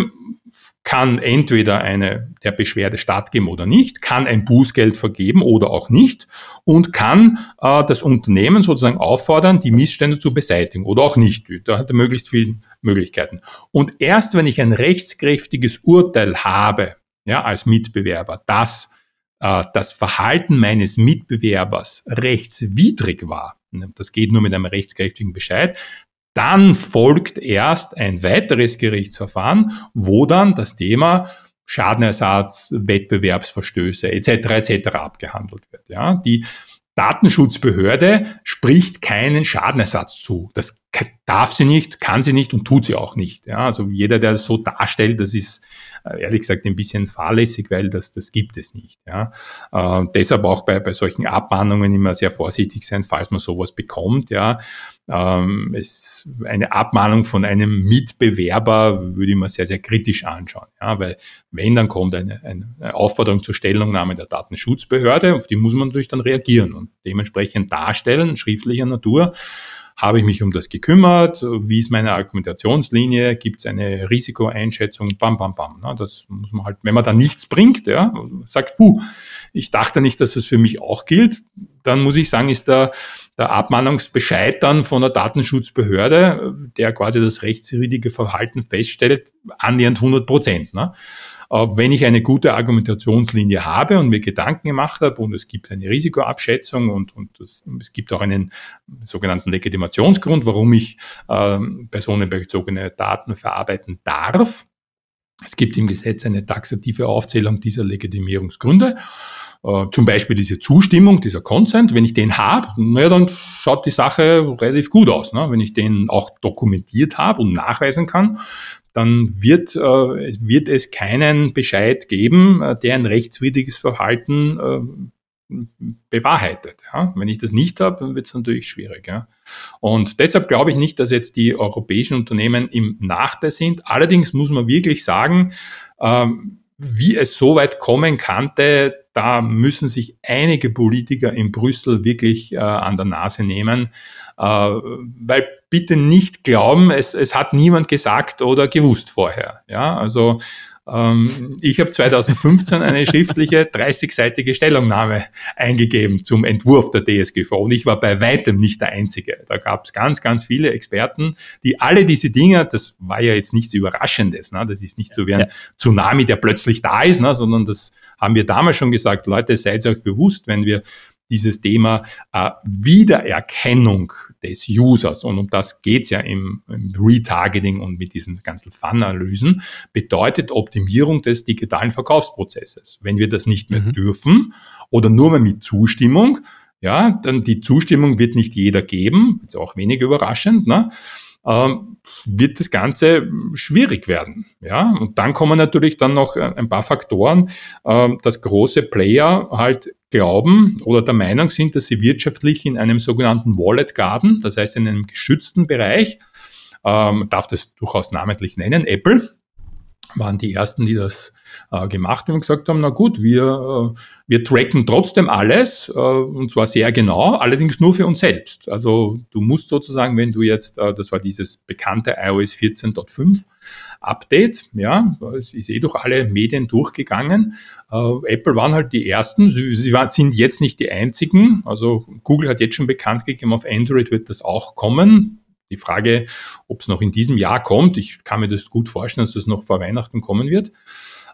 kann entweder eine der Beschwerde stattgeben oder nicht, kann ein Bußgeld vergeben oder auch nicht und kann äh, das Unternehmen sozusagen auffordern, die Missstände zu beseitigen oder auch nicht. Da hat er möglichst viele Möglichkeiten. Und erst wenn ich ein rechtskräftiges Urteil habe, ja, als Mitbewerber, dass äh, das Verhalten meines Mitbewerbers rechtswidrig war, das geht nur mit einem rechtskräftigen Bescheid, dann folgt erst ein weiteres Gerichtsverfahren, wo dann das Thema Schadenersatz, Wettbewerbsverstöße etc. etc. abgehandelt wird. Ja, die Datenschutzbehörde spricht keinen Schadenersatz zu. Das darf sie nicht, kann sie nicht und tut sie auch nicht. Ja, also jeder, der das so darstellt, das ist ehrlich gesagt ein bisschen fahrlässig, weil das, das gibt es nicht. Ja. Äh, deshalb auch bei, bei solchen Abmahnungen immer sehr vorsichtig sein, falls man sowas bekommt. Ja. Ähm, es, eine Abmahnung von einem Mitbewerber würde ich mir sehr, sehr kritisch anschauen. Ja, weil wenn, dann kommt eine, eine Aufforderung zur Stellungnahme der Datenschutzbehörde, auf die muss man natürlich dann reagieren und dementsprechend darstellen, schriftlicher Natur, habe ich mich um das gekümmert? Wie ist meine Argumentationslinie? Gibt es eine Risikoeinschätzung? Bam, bam, bam. Das muss man halt, wenn man da nichts bringt, ja, sagt, puh, ich dachte nicht, dass es für mich auch gilt, dann muss ich sagen, ist der, der Abmahnungsbescheid dann von der Datenschutzbehörde, der quasi das rechtswidrige Verhalten feststellt, annähernd 100 Prozent. Ne? Äh, wenn ich eine gute Argumentationslinie habe und mir Gedanken gemacht habe und es gibt eine Risikoabschätzung und, und das, es gibt auch einen sogenannten Legitimationsgrund, warum ich äh, personenbezogene Daten verarbeiten darf. Es gibt im Gesetz eine taxative Aufzählung dieser Legitimierungsgründe äh, zum Beispiel diese Zustimmung, dieser Consent, wenn ich den habe, naja, dann schaut die Sache relativ gut aus. Ne? Wenn ich den auch dokumentiert habe und nachweisen kann, dann wird, äh, wird es keinen Bescheid geben, äh, der ein rechtswidriges Verhalten äh, bewahrheitet. Ja? Wenn ich das nicht habe, dann wird es natürlich schwierig. Ja? Und deshalb glaube ich nicht, dass jetzt die europäischen Unternehmen im Nachteil sind. Allerdings muss man wirklich sagen, ähm, wie es so weit kommen kannte, da müssen sich einige Politiker in Brüssel wirklich äh, an der Nase nehmen, äh, weil bitte nicht glauben, es, es hat niemand gesagt oder gewusst vorher. Ja, also ähm, ich habe 2015 eine schriftliche 30-seitige Stellungnahme eingegeben zum Entwurf der DSGV und ich war bei weitem nicht der Einzige. Da gab es ganz, ganz viele Experten, die alle diese Dinge, das war ja jetzt nichts Überraschendes, ne? das ist nicht so wie ein. Tsunami, der plötzlich da ist, ne? sondern das haben wir damals schon gesagt, Leute, seid euch bewusst, wenn wir dieses Thema äh, Wiedererkennung des Users, und um das geht's ja im, im Retargeting und mit diesen ganzen Fun-Analysen, bedeutet Optimierung des digitalen Verkaufsprozesses. Wenn wir das nicht mehr mhm. dürfen oder nur mehr mit Zustimmung, ja, dann die Zustimmung wird nicht jeder geben, ist auch wenig überraschend, ne? ähm, wird das Ganze schwierig werden. Ja, und dann kommen natürlich dann noch ein paar Faktoren, ähm, dass große Player halt glauben oder der Meinung sind, dass sie wirtschaftlich in einem sogenannten Wallet Garden, das heißt in einem geschützten Bereich, ähm, darf das durchaus namentlich nennen, Apple, waren die ersten, die das äh, gemacht haben und gesagt haben, na gut, wir, äh, wir tracken trotzdem alles, äh, und zwar sehr genau, allerdings nur für uns selbst. Also du musst sozusagen, wenn du jetzt, äh, das war dieses bekannte iOS 14.5 Update, ja, es ist eh durch alle Medien durchgegangen. Äh, Apple waren halt die ersten, sie, sie waren, sind jetzt nicht die einzigen, also Google hat jetzt schon bekannt gegeben, auf Android wird das auch kommen. Die Frage, ob es noch in diesem Jahr kommt, ich kann mir das gut vorstellen, dass es das noch vor Weihnachten kommen wird,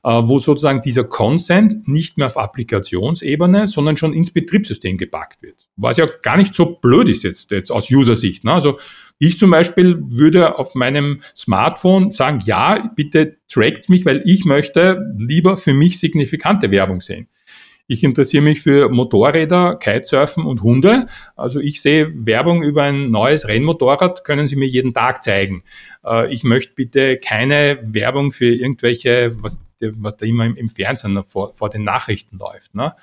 äh, wo sozusagen dieser Consent nicht mehr auf Applikationsebene, sondern schon ins Betriebssystem gepackt wird. Was ja gar nicht so blöd ist jetzt, jetzt aus User-Sicht. Ne? Also ich zum Beispiel würde auf meinem Smartphone sagen, ja, bitte trackt mich, weil ich möchte lieber für mich signifikante Werbung sehen. Ich interessiere mich für Motorräder, Kitesurfen und Hunde. Also ich sehe Werbung über ein neues Rennmotorrad, können Sie mir jeden Tag zeigen. Äh, ich möchte bitte keine Werbung für irgendwelche, was, was da immer im, Fernsehen vor, vor den Nachrichten läuft. Ne?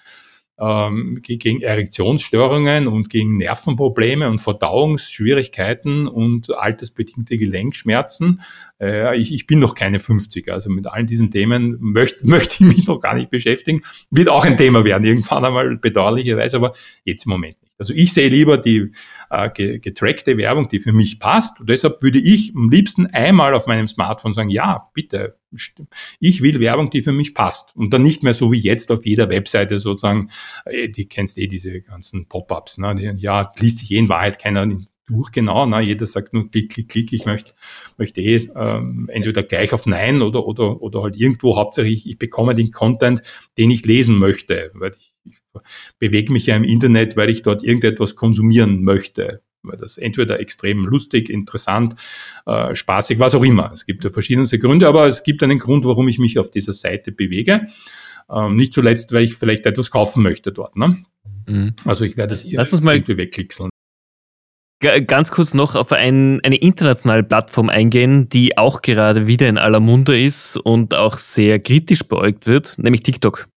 Ähm, gegen Erektionsstörungen und gegen Nervenprobleme und Verdauungsschwierigkeiten und altersbedingte Gelenkschmerzen. Äh, ich, ich bin noch keine 50, also mit allen diesen Themen möchte, möchte ich mich noch gar nicht beschäftigen. Wird auch ein Thema werden, irgendwann einmal bedauerlicherweise, aber jetzt im Moment. Also ich sehe lieber die äh, getrackte Werbung, die für mich passt. Und deshalb würde ich am liebsten einmal auf meinem Smartphone sagen, ja, bitte, ich will Werbung, die für mich passt. Und dann nicht mehr so wie jetzt auf jeder Webseite sozusagen, äh, die kennst eh diese ganzen Pop-ups, ne? Die, ja, liest sich eh in Wahrheit keiner durch genau. Ne? Jeder sagt nur klick, klick, klick, ich möchte, möchte eh ähm, entweder gleich auf Nein oder, oder, oder halt irgendwo hauptsächlich, ich bekomme den Content, den ich lesen möchte. Weil ich, bewege mich ja im Internet, weil ich dort irgendetwas konsumieren möchte weil das entweder extrem lustig, interessant, äh, spaßig, was auch immer. Es gibt ja verschiedenste Gründe, aber es gibt einen Grund, warum ich mich auf dieser Seite bewege. Ähm, nicht zuletzt, weil ich vielleicht etwas kaufen möchte dort. Ne? Mhm. Also ich werde es irgendwie wegklickseln. Ganz kurz noch auf ein, eine internationale Plattform eingehen, die auch gerade wieder in aller Munde ist und auch sehr kritisch beäugt wird, nämlich TikTok.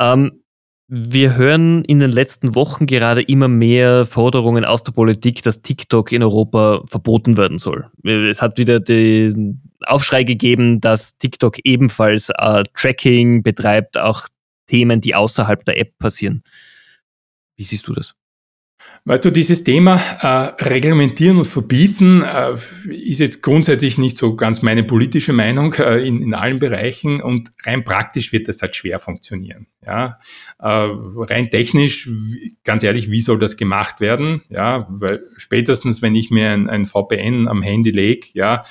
Ähm, wir hören in den letzten Wochen gerade immer mehr Forderungen aus der Politik, dass TikTok in Europa verboten werden soll. Es hat wieder den Aufschrei gegeben, dass TikTok ebenfalls äh, Tracking betreibt, auch Themen, die außerhalb der App passieren. Wie siehst du das? Weißt du, dieses Thema äh, reglementieren und verbieten äh, ist jetzt grundsätzlich nicht so ganz meine politische Meinung äh, in, in allen Bereichen und rein praktisch wird das halt schwer funktionieren. Ja, äh, rein technisch, ganz ehrlich, wie soll das gemacht werden? Ja, weil spätestens, wenn ich mir ein, ein VPN am Handy lege, ja,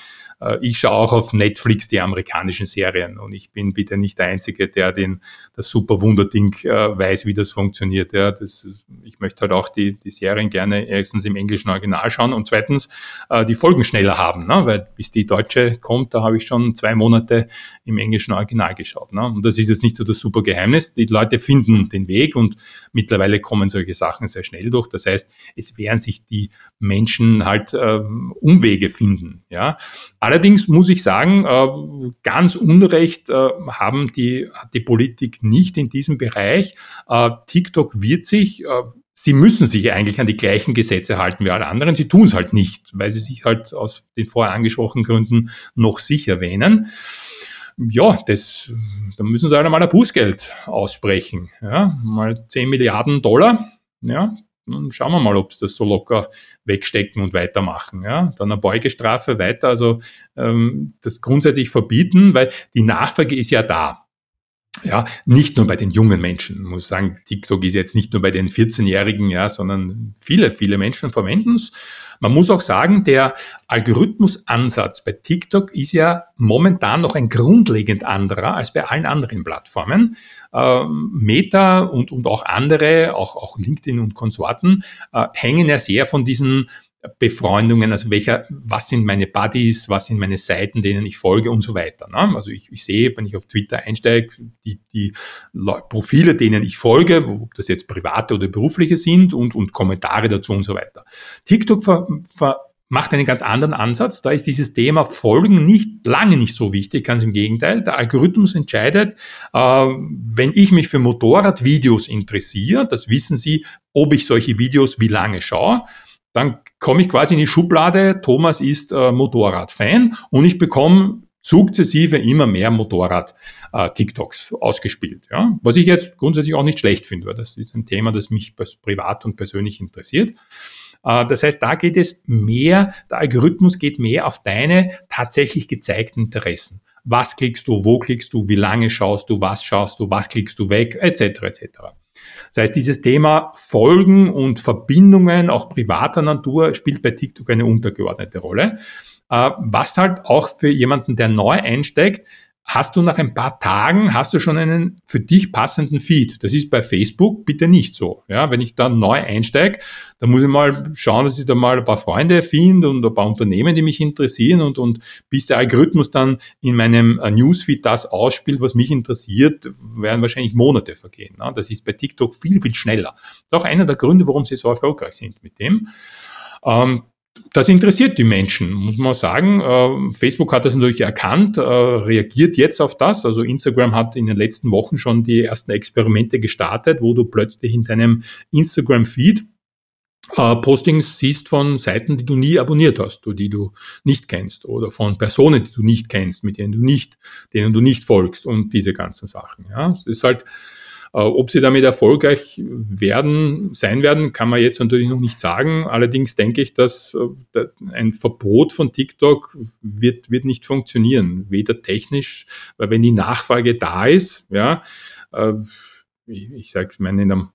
ich schaue auch auf Netflix die amerikanischen Serien und ich bin bitte nicht der Einzige, der den, das super Wunderding äh, weiß, wie das funktioniert. Ja, das, ich möchte halt auch die, die Serien gerne erstens im englischen Original schauen und zweitens äh, die Folgen schneller haben, ne? weil bis die deutsche kommt, da habe ich schon zwei Monate im englischen Original geschaut. Ne? Und das ist jetzt nicht so das super Geheimnis. Die Leute finden den Weg und mittlerweile kommen solche Sachen sehr schnell durch. Das heißt, es werden sich die Menschen halt ähm, Umwege finden. Ja? allerdings muss ich sagen, äh, ganz Unrecht äh, haben die, hat die Politik nicht in diesem Bereich. Äh, TikTok wird sich sie müssen sich eigentlich an die gleichen Gesetze halten wie alle anderen. Sie tun es halt nicht, weil sie sich halt aus den vorher angesprochenen Gründen noch sicher wähnen. Ja, das, da müssen sie halt einmal ein Bußgeld aussprechen. Ja, mal 10 Milliarden Dollar. Ja, dann schauen wir mal, ob sie das so locker wegstecken und weitermachen. Ja, dann eine Beugestrafe weiter, also ähm, das grundsätzlich verbieten, weil die Nachfrage ist ja da. Ja, nicht nur bei den jungen Menschen. Ich muss sagen, TikTok ist jetzt nicht nur bei den 14-Jährigen, ja, sondern viele, viele Menschen verwenden es. Man muss auch sagen, der Algorithmusansatz bei TikTok ist ja momentan noch ein grundlegend anderer als bei allen anderen Plattformen. Ähm, Meta und, und auch andere, auch, auch LinkedIn und Konsorten, äh, hängen ja sehr von diesen Befreundungen, also welcher, was sind meine Buddies, was sind meine Seiten, denen ich folge und so weiter. Ne? Also ich, ich sehe, wenn ich auf Twitter einsteige, die, die Profile, denen ich folge, ob das jetzt private oder berufliche sind und, und Kommentare dazu und so weiter. TikTok ver, ver, macht einen ganz anderen Ansatz. Da ist dieses Thema Folgen nicht lange nicht so wichtig, ganz im Gegenteil. Der Algorithmus entscheidet, äh, wenn ich mich für Motorradvideos interessiere, das wissen Sie, ob ich solche Videos wie lange schaue, dann komme ich quasi in die Schublade, Thomas ist äh, Motorrad-Fan und ich bekomme sukzessive immer mehr Motorrad-TikToks äh, ausgespielt. Ja? Was ich jetzt grundsätzlich auch nicht schlecht finde, weil das ist ein Thema, das mich privat und persönlich interessiert. Äh, das heißt, da geht es mehr, der Algorithmus geht mehr auf deine tatsächlich gezeigten Interessen. Was klickst du, wo klickst du, wie lange schaust du, was schaust du, was klickst du weg, etc. etc. Das heißt, dieses Thema Folgen und Verbindungen, auch privater Natur, spielt bei TikTok eine untergeordnete Rolle. Äh, was halt auch für jemanden, der neu einsteigt, hast du nach ein paar Tagen, hast du schon einen für dich passenden Feed. Das ist bei Facebook bitte nicht so. Ja, wenn ich da neu einsteige, dann muss ich mal schauen, dass ich da mal ein paar Freunde finde und ein paar Unternehmen, die mich interessieren und, und bis der Algorithmus dann in meinem äh, Newsfeed das ausspielt, was mich interessiert, werden wahrscheinlich Monate vergehen. Ne? Das ist bei TikTok viel, viel schneller. Das ist auch einer der Gründe, warum sie so erfolgreich sind mit dem. Ähm, das interessiert die Menschen, muss man sagen. Äh, Facebook hat das natürlich erkannt, äh, reagiert jetzt auf das. Also Instagram hat in den letzten Wochen schon die ersten Experimente gestartet, wo du plötzlich in deinem Instagram-Feed äh, Postings siehst von Seiten, die du nie abonniert hast oder die du nicht kennst oder von Personen, die du nicht kennst, mit denen du nicht, denen du nicht folgst und diese ganzen Sachen. Ja, es ist halt ob sie damit erfolgreich werden, sein werden, kann man jetzt natürlich noch nicht sagen. Allerdings denke ich, dass äh, ein Verbot von TikTok wird, wird nicht funktionieren. Weder technisch, weil wenn die Nachfrage da ist, ja, äh, ich, ich sage, ich meine, in einem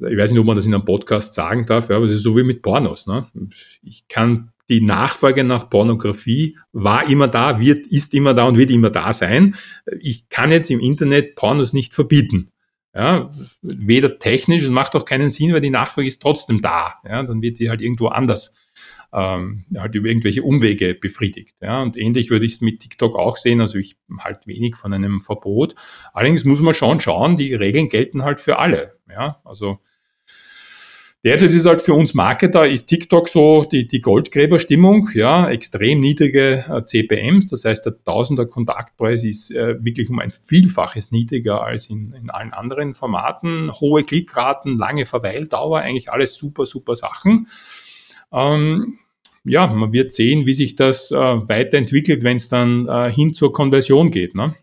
ich weiß nicht, ob man das in einem Podcast sagen darf, ja, aber es ist so wie mit Pornos. Ne? Ich kann die Nachfrage nach Pornografie war immer da, wird, ist immer da und wird immer da sein. Ich kann jetzt im Internet Pornos nicht verbieten. Ja, weder technisch, es macht auch keinen Sinn, weil die Nachfrage ist trotzdem da. Ja, dann wird sie halt irgendwo anders ähm, halt über irgendwelche Umwege befriedigt. Ja, und ähnlich würde ich es mit TikTok auch sehen. Also ich halt wenig von einem Verbot. Allerdings muss man schon schauen, die Regeln gelten halt für alle. Ja, also Derzeit ist halt für uns Marketer, ist TikTok so die, die Goldgräberstimmung, ja, extrem niedrige äh, CPMs, das heißt, der Tausender Kontaktpreis ist äh, wirklich um ein Vielfaches niedriger als in, in allen anderen Formaten, hohe Klickraten, lange Verweildauer, eigentlich alles super, super Sachen. Ähm, ja, man wird sehen, wie sich das äh, weiterentwickelt, wenn es dann äh, hin zur Konversion geht. Ne?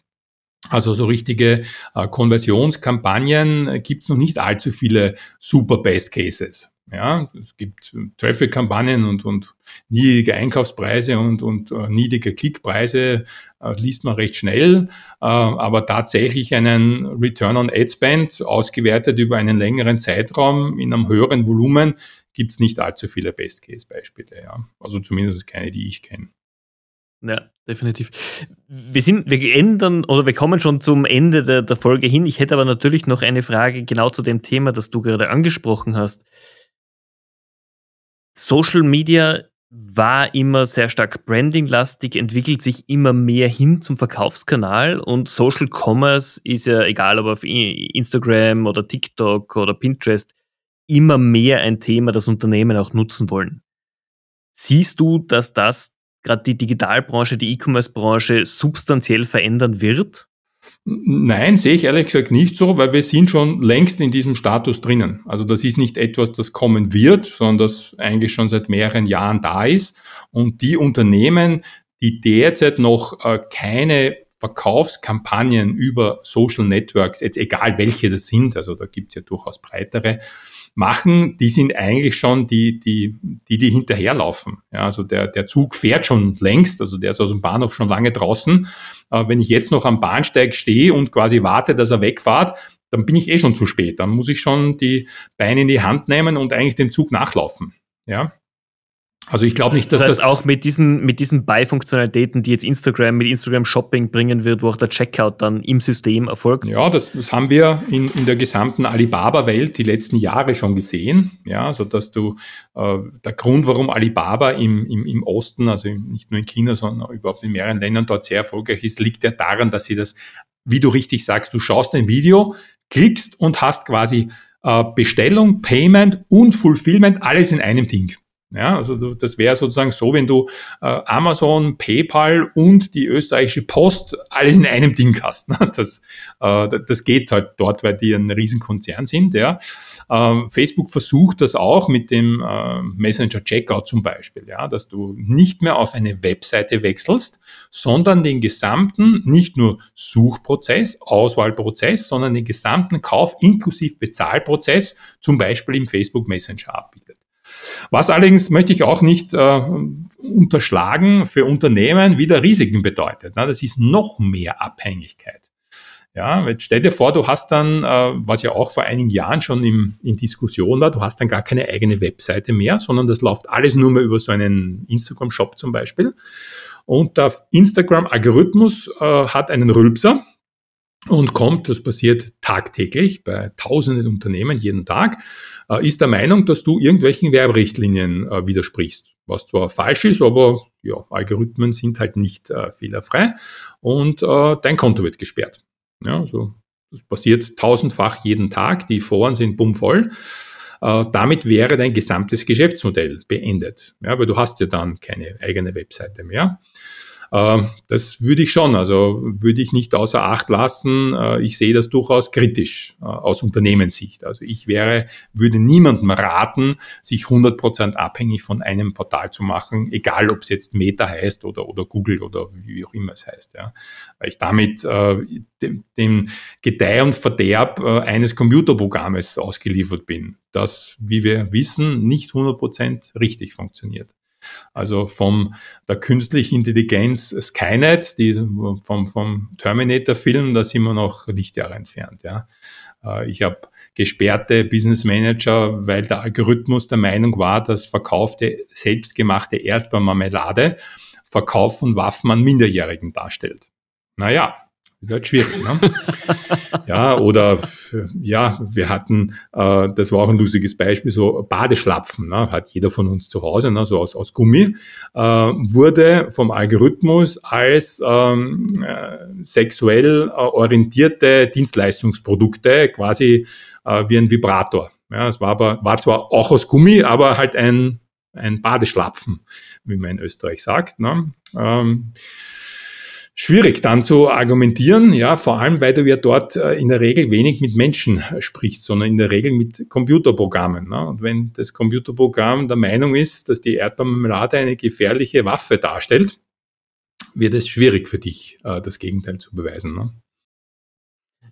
Also so richtige äh, Konversionskampagnen äh, gibt es noch nicht allzu viele super Best Cases. Ja, es gibt Traffic-Kampagnen und, und niedrige Einkaufspreise und, und uh, niedrige Klickpreise uh, liest man recht schnell, uh, aber tatsächlich einen Return on Ad Spend ausgewertet über einen längeren Zeitraum in einem höheren Volumen gibt es nicht allzu viele Best-Case-Beispiele. Ja. Also zumindest keine, die ich kenne. Ja, definitiv. Wir sind, wir ändern oder wir kommen schon zum Ende der, der Folge hin. Ich hätte aber natürlich noch eine Frage genau zu dem Thema, das du gerade angesprochen hast. Social Media war immer sehr stark brandinglastig, entwickelt sich immer mehr hin zum Verkaufskanal und Social Commerce ist ja egal, ob auf Instagram oder TikTok oder Pinterest immer mehr ein Thema, das Unternehmen auch nutzen wollen. Siehst du, dass das gerade die Digitalbranche, die E-Commerce-Branche substanziell verändern wird? Nein, sehe ich ehrlich gesagt nicht so, weil wir sind schon längst in diesem Status drinnen. Also das ist nicht etwas, das kommen wird, sondern das eigentlich schon seit mehreren Jahren da ist. Und die Unternehmen, die derzeit noch äh, keine Verkaufskampagnen über Social Networks, jetzt egal welche das sind, also da gibt's ja durchaus breitere, machen, die sind eigentlich schon die, die, die, die hinterherlaufen. Ja, also der, der Zug fährt schon längst, also der ist aus dem Bahnhof schon lange draußen. Äh, wenn ich jetzt noch am Bahnsteig stehe und quasi warte, dass er wegfahrt, dann bin ich eh schon zu spät. Dann muss ich schon die Beine in die Hand nehmen und eigentlich dem Zug nachlaufen. Ja. Also ich glaube nicht, dass das, heißt, das auch mit diesen mit diesen Beifunktionalitäten, die jetzt Instagram mit Instagram Shopping bringen wird, wo auch der Checkout dann im System erfolgt. Ja, das, das haben wir in, in der gesamten Alibaba-Welt die letzten Jahre schon gesehen. Ja, so dass du äh, der Grund, warum Alibaba im, im, im Osten, also nicht nur in China, sondern überhaupt in mehreren Ländern dort sehr erfolgreich ist, liegt ja daran, dass sie das, wie du richtig sagst, du schaust ein Video, klickst und hast quasi äh, Bestellung, Payment und Fulfillment alles in einem Ding. Ja, also du, das wäre sozusagen so, wenn du äh, Amazon, PayPal und die österreichische Post alles in einem Ding hast. Ne? Das, äh, das geht halt dort, weil die ein Riesenkonzern sind. Ja. Ähm, Facebook versucht das auch mit dem äh, Messenger Checkout zum Beispiel, ja, dass du nicht mehr auf eine Webseite wechselst, sondern den gesamten, nicht nur Suchprozess, Auswahlprozess, sondern den gesamten Kauf inklusive Bezahlprozess zum Beispiel im Facebook Messenger abbildet. Was allerdings möchte ich auch nicht äh, unterschlagen für Unternehmen wieder Risiken bedeutet. Na, das ist noch mehr Abhängigkeit. Ja, jetzt stell dir vor, du hast dann, äh, was ja auch vor einigen Jahren schon im, in Diskussion war, du hast dann gar keine eigene Webseite mehr, sondern das läuft alles nur mehr über so einen Instagram-Shop zum Beispiel. Und der Instagram-Algorithmus äh, hat einen Rülpser, und kommt, das passiert tagtäglich bei tausenden Unternehmen jeden Tag, äh, ist der Meinung, dass du irgendwelchen Werberichtlinien äh, widersprichst. Was zwar falsch ist, aber ja, Algorithmen sind halt nicht äh, fehlerfrei und äh, dein Konto wird gesperrt. Ja, also das passiert tausendfach jeden Tag, die Foren sind bummvoll. Äh, damit wäre dein gesamtes Geschäftsmodell beendet, ja, weil du hast ja dann keine eigene Webseite mehr. Das würde ich schon, also würde ich nicht außer Acht lassen. Äh, ich sehe das durchaus kritisch äh, aus Unternehmenssicht. Also ich wäre, würde niemandem raten, sich 100 Prozent abhängig von einem Portal zu machen, egal ob es jetzt Meta heißt oder, oder Google oder wie auch immer es heißt. Ja. Weil ich damit äh, dem, dem Gedeih und Verderb äh, eines Computerprogrammes ausgeliefert bin, das, wie wir wissen, nicht 100 Prozent richtig funktioniert. Also vom der künstlichen Intelligenz Skynet, die vom, vom Terminator-Film, da sind wir noch Lichtjahre entfernt. Ja. Äh, ich habe gesperrte Business Manager, weil der Algorithmus der Meinung war, dass verkaufte selbstgemachte Erdbeermarmelade Verkauf von Waffen an Minderjährigen darstellt. Naja, halt schwierig. Ne? ja, oder ja, wir hatten, äh, das war auch ein lustiges Beispiel, so Badeschlapfen, ne? hat jeder von uns zu Hause, ne? so aus, aus Gummi, äh, wurde vom Algorithmus als ähm, äh, sexuell äh, orientierte Dienstleistungsprodukte quasi äh, wie ein Vibrator. Ja, es war aber, war zwar auch aus Gummi, aber halt ein, ein Badeschlapfen, wie man in Österreich sagt. Ne? Ähm, schwierig dann zu argumentieren, ja, vor allem, weil du ja dort äh, in der Regel wenig mit Menschen äh, sprichst, sondern in der Regel mit Computerprogrammen. Ne? Und wenn das Computerprogramm der Meinung ist, dass die Erdbeermarmelade eine gefährliche Waffe darstellt, wird es schwierig für dich, äh, das Gegenteil zu beweisen. Ne?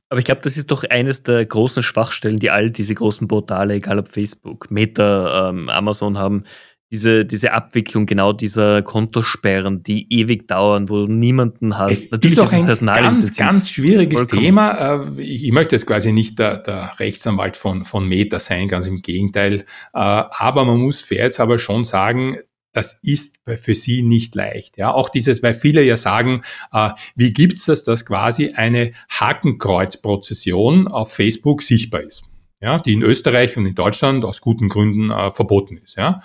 Aber ich glaube, das ist doch eines der großen Schwachstellen, die all diese großen Portale, egal ob Facebook, Meta, ähm, Amazon haben, diese, diese Abwicklung genau dieser Kontosperren, die ewig dauern, wo du niemanden hast. Es Natürlich ist auch ein ist ganz, ganz schwieriges Vollkommen. Thema. Äh, ich möchte jetzt quasi nicht der, der Rechtsanwalt von, von Meta sein, ganz im Gegenteil. Äh, aber man muss fair jetzt aber schon sagen, das ist für sie nicht leicht. Ja, auch dieses, weil viele ja sagen, äh, wie gibt's das, dass quasi eine Hakenkreuzprozession auf Facebook sichtbar ist? Ja, die in Österreich und in Deutschland aus guten Gründen äh, verboten ist. Ja,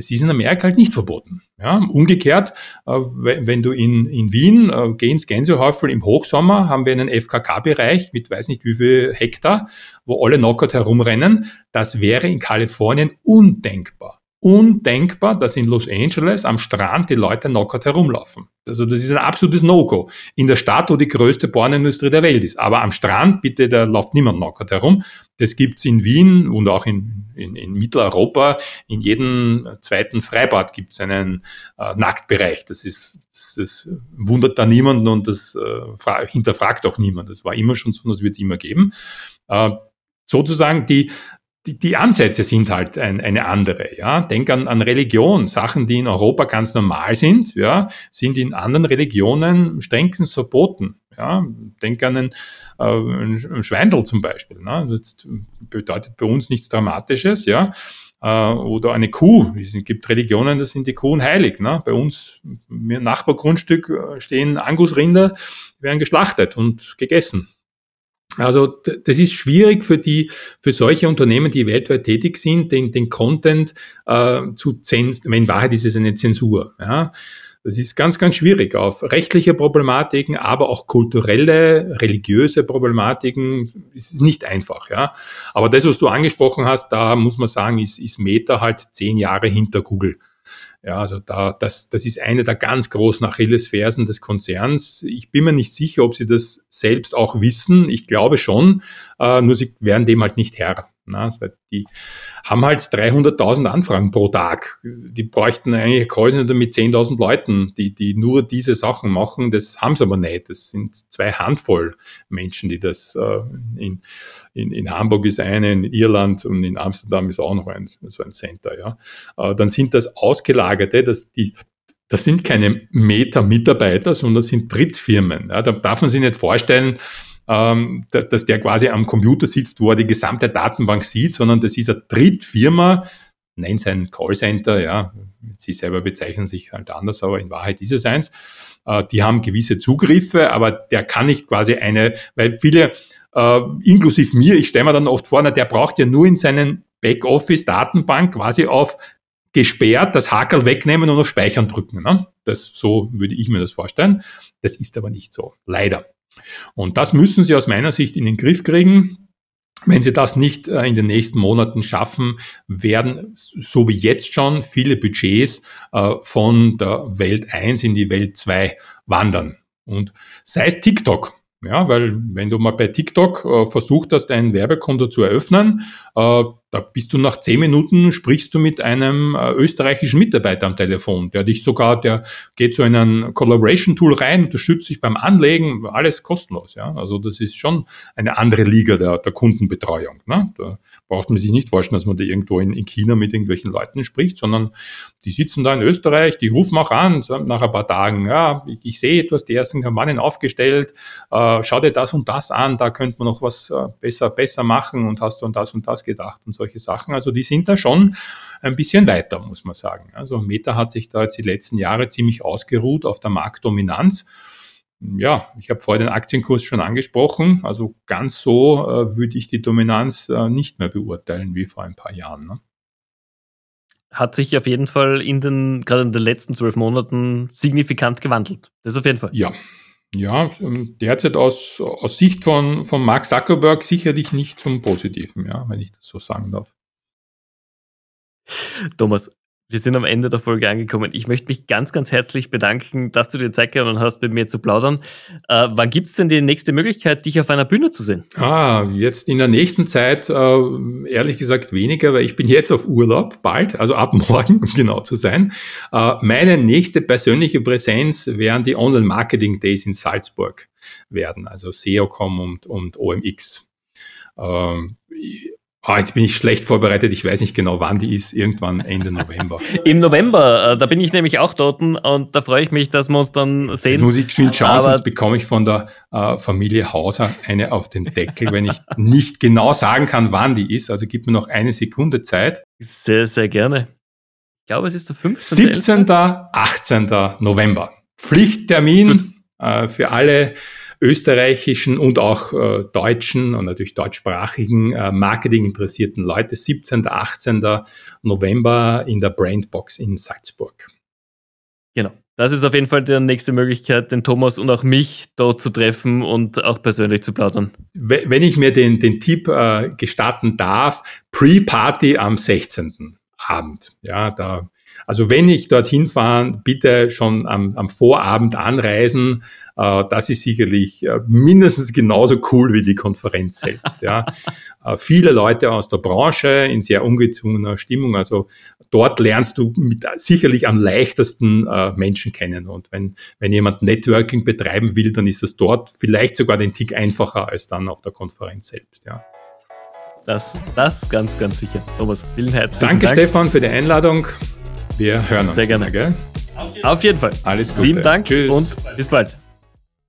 das ist in Amerika halt nicht verboten. Ja, umgekehrt, äh, wenn du in, in Wien äh, geh ins Gänsehäufel im Hochsommer, haben wir einen FKK-Bereich mit weiß nicht wie viel Hektar, wo alle Knockout herumrennen. Das wäre in Kalifornien undenkbar. Undenkbar, dass in Los Angeles am Strand die Leute knockert herumlaufen. Also das ist ein absolutes No-Go. In der Stadt, wo die größte Pornindustrie der Welt ist. Aber am Strand, bitte, da läuft niemand knockert herum. Das gibt's in Wien und auch in, in, in Mitteleuropa. In jedem zweiten Freibad gibt's einen äh, Nacktbereich. Das ist, das, das wundert da niemanden und das äh, hinterfragt auch niemand. Das war immer schon so und das wird es immer geben. Äh, sozusagen die die, die Ansätze sind halt ein, eine andere. Ja? Denk an, an Religion. Sachen, die in Europa ganz normal sind, ja, sind in anderen Religionen strengstens verboten. Ja? Denk an einen, äh, einen Schweindel zum Beispiel. Ne? Das bedeutet bei uns nichts Dramatisches. Ja? Äh, oder eine Kuh. Es gibt Religionen, da sind die Kuhen heilig. Ne? Bei uns im Nachbargrundstück äh, stehen Angusrinder, werden geschlachtet und gegessen. Also das ist schwierig für die, für solche Unternehmen, die weltweit tätig sind, den, den Content äh, zu zensieren. In Wahrheit ist es eine Zensur. Ja. Das ist ganz, ganz schwierig auf rechtliche Problematiken, aber auch kulturelle, religiöse Problematiken. ist nicht einfach, ja. Aber das, was du angesprochen hast, da muss man sagen, ist, ist Meta halt zehn Jahre hinter Google. Ja, also da, das, das ist eine der ganz großen Achillesfersen des Konzerns. Ich bin mir nicht sicher, ob sie das selbst auch wissen. Ich glaube schon, äh, nur sie werden dem halt nicht Herr. Na, die haben halt 300.000 Anfragen pro Tag. Die bräuchten eigentlich Callcenter mit 10.000 Leuten, die, die nur diese Sachen machen. Das haben sie aber nicht. Das sind zwei Handvoll Menschen, die das äh, in, in, in Hamburg ist eine, in Irland und in Amsterdam ist auch noch ein, so ein Center. Ja. Äh, dann sind das ausgelagerte, dass die das sind keine Meta-Mitarbeiter, sondern das sind Drittfirmen. Ja, da darf man sich nicht vorstellen, ähm, dass der quasi am Computer sitzt, wo er die gesamte Datenbank sieht, sondern das ist eine Drittfirma, nennt es ein Callcenter, ja, sie selber bezeichnen sich halt anders, aber in Wahrheit ist es eins. Äh, die haben gewisse Zugriffe, aber der kann nicht quasi eine, weil viele, äh, inklusive mir, ich stelle mir dann oft vor, na, der braucht ja nur in seinen Backoffice-Datenbank quasi auf gesperrt das Hakel wegnehmen und auf Speichern drücken. Ne? Das, so würde ich mir das vorstellen. Das ist aber nicht so, leider. Und das müssen Sie aus meiner Sicht in den Griff kriegen. Wenn Sie das nicht äh, in den nächsten Monaten schaffen, werden, so wie jetzt schon, viele Budgets äh, von der Welt 1 in die Welt 2 wandern. Und sei es TikTok. Ja, weil wenn du mal bei TikTok äh, versucht hast, ein Werbekonto zu eröffnen, äh, da bist du nach zehn Minuten, sprichst du mit einem äh, österreichischen Mitarbeiter am Telefon, der dich sogar, der geht so in ein Collaboration-Tool rein, unterstützt sich beim Anlegen, alles kostenlos. Ja? Also das ist schon eine andere Liga der, der Kundenbetreuung. Ne? Da braucht man sich nicht vorstellen, dass man da irgendwo in, in China mit irgendwelchen Leuten spricht, sondern die sitzen da in Österreich, die rufen auch an, nach ein paar Tagen, ja, ich, ich sehe, du hast die ersten Kampagnen aufgestellt, äh, schau dir das und das an, da könnte man noch was äh, besser, besser machen und hast du an das und das gedacht und so solche Sachen. Also die sind da schon ein bisschen weiter, muss man sagen. Also Meta hat sich da jetzt die letzten Jahre ziemlich ausgeruht auf der Marktdominanz. Ja, ich habe vorher den Aktienkurs schon angesprochen. Also ganz so äh, würde ich die Dominanz äh, nicht mehr beurteilen wie vor ein paar Jahren. Ne? Hat sich auf jeden Fall in den, gerade in den letzten zwölf Monaten signifikant gewandelt. Das auf jeden Fall. Ja, ja, ähm, derzeit aus, aus Sicht von, von Mark Zuckerberg sicherlich nicht zum Positiven, ja, wenn ich das so sagen darf. Thomas, wir sind am Ende der Folge angekommen. Ich möchte mich ganz, ganz herzlich bedanken, dass du dir Zeit genommen hast, mit mir zu plaudern. Äh, wann gibt es denn die nächste Möglichkeit, dich auf einer Bühne zu sehen? Ah, jetzt in der nächsten Zeit äh, ehrlich gesagt weniger, weil ich bin jetzt auf Urlaub, bald, also ab morgen, um genau zu sein. Äh, meine nächste persönliche Präsenz wären die Online Marketing Days in Salzburg werden, also SEOCom und, und OMX. Ähm, Ah, jetzt bin ich schlecht vorbereitet. Ich weiß nicht genau, wann die ist. Irgendwann Ende November. Im November, äh, da bin ich nämlich auch dort und da freue ich mich, dass wir uns dann sehen. Jetzt muss ich geschwind schauen, Aber sonst bekomme ich von der äh, Familie Hauser eine auf den Deckel, wenn ich nicht genau sagen kann, wann die ist. Also gib mir noch eine Sekunde Zeit. Sehr, sehr gerne. Ich glaube, es ist der 15. 17. 18. November. Pflichttermin äh, für alle österreichischen und auch äh, deutschen und natürlich deutschsprachigen äh, Marketing interessierten Leute 17. 18. November in der Brandbox in Salzburg. Genau. Das ist auf jeden Fall die nächste Möglichkeit, den Thomas und auch mich dort zu treffen und auch persönlich zu plaudern. Wenn ich mir den, den Tipp äh, gestatten darf, Pre-Party am 16. Abend. Ja, da, also wenn ich dorthin fahre, bitte schon am, am Vorabend anreisen. Äh, das ist sicherlich äh, mindestens genauso cool wie die Konferenz selbst. Ja. Äh, viele Leute aus der Branche in sehr ungezwungener Stimmung. Also dort lernst du mit, sicherlich am leichtesten Menschen kennen. Und wenn, wenn jemand Networking betreiben will, dann ist es dort vielleicht sogar den Tick einfacher als dann auf der Konferenz selbst. Ja. Das, das ganz, ganz sicher. Thomas, vielen herzlichen Danke, Dank. Danke, Stefan, für die Einladung. Wir hören uns. Sehr gerne. Wieder, Auf jeden Fall. Alles Gute. Vielen Dank Tschüss. und bis bald.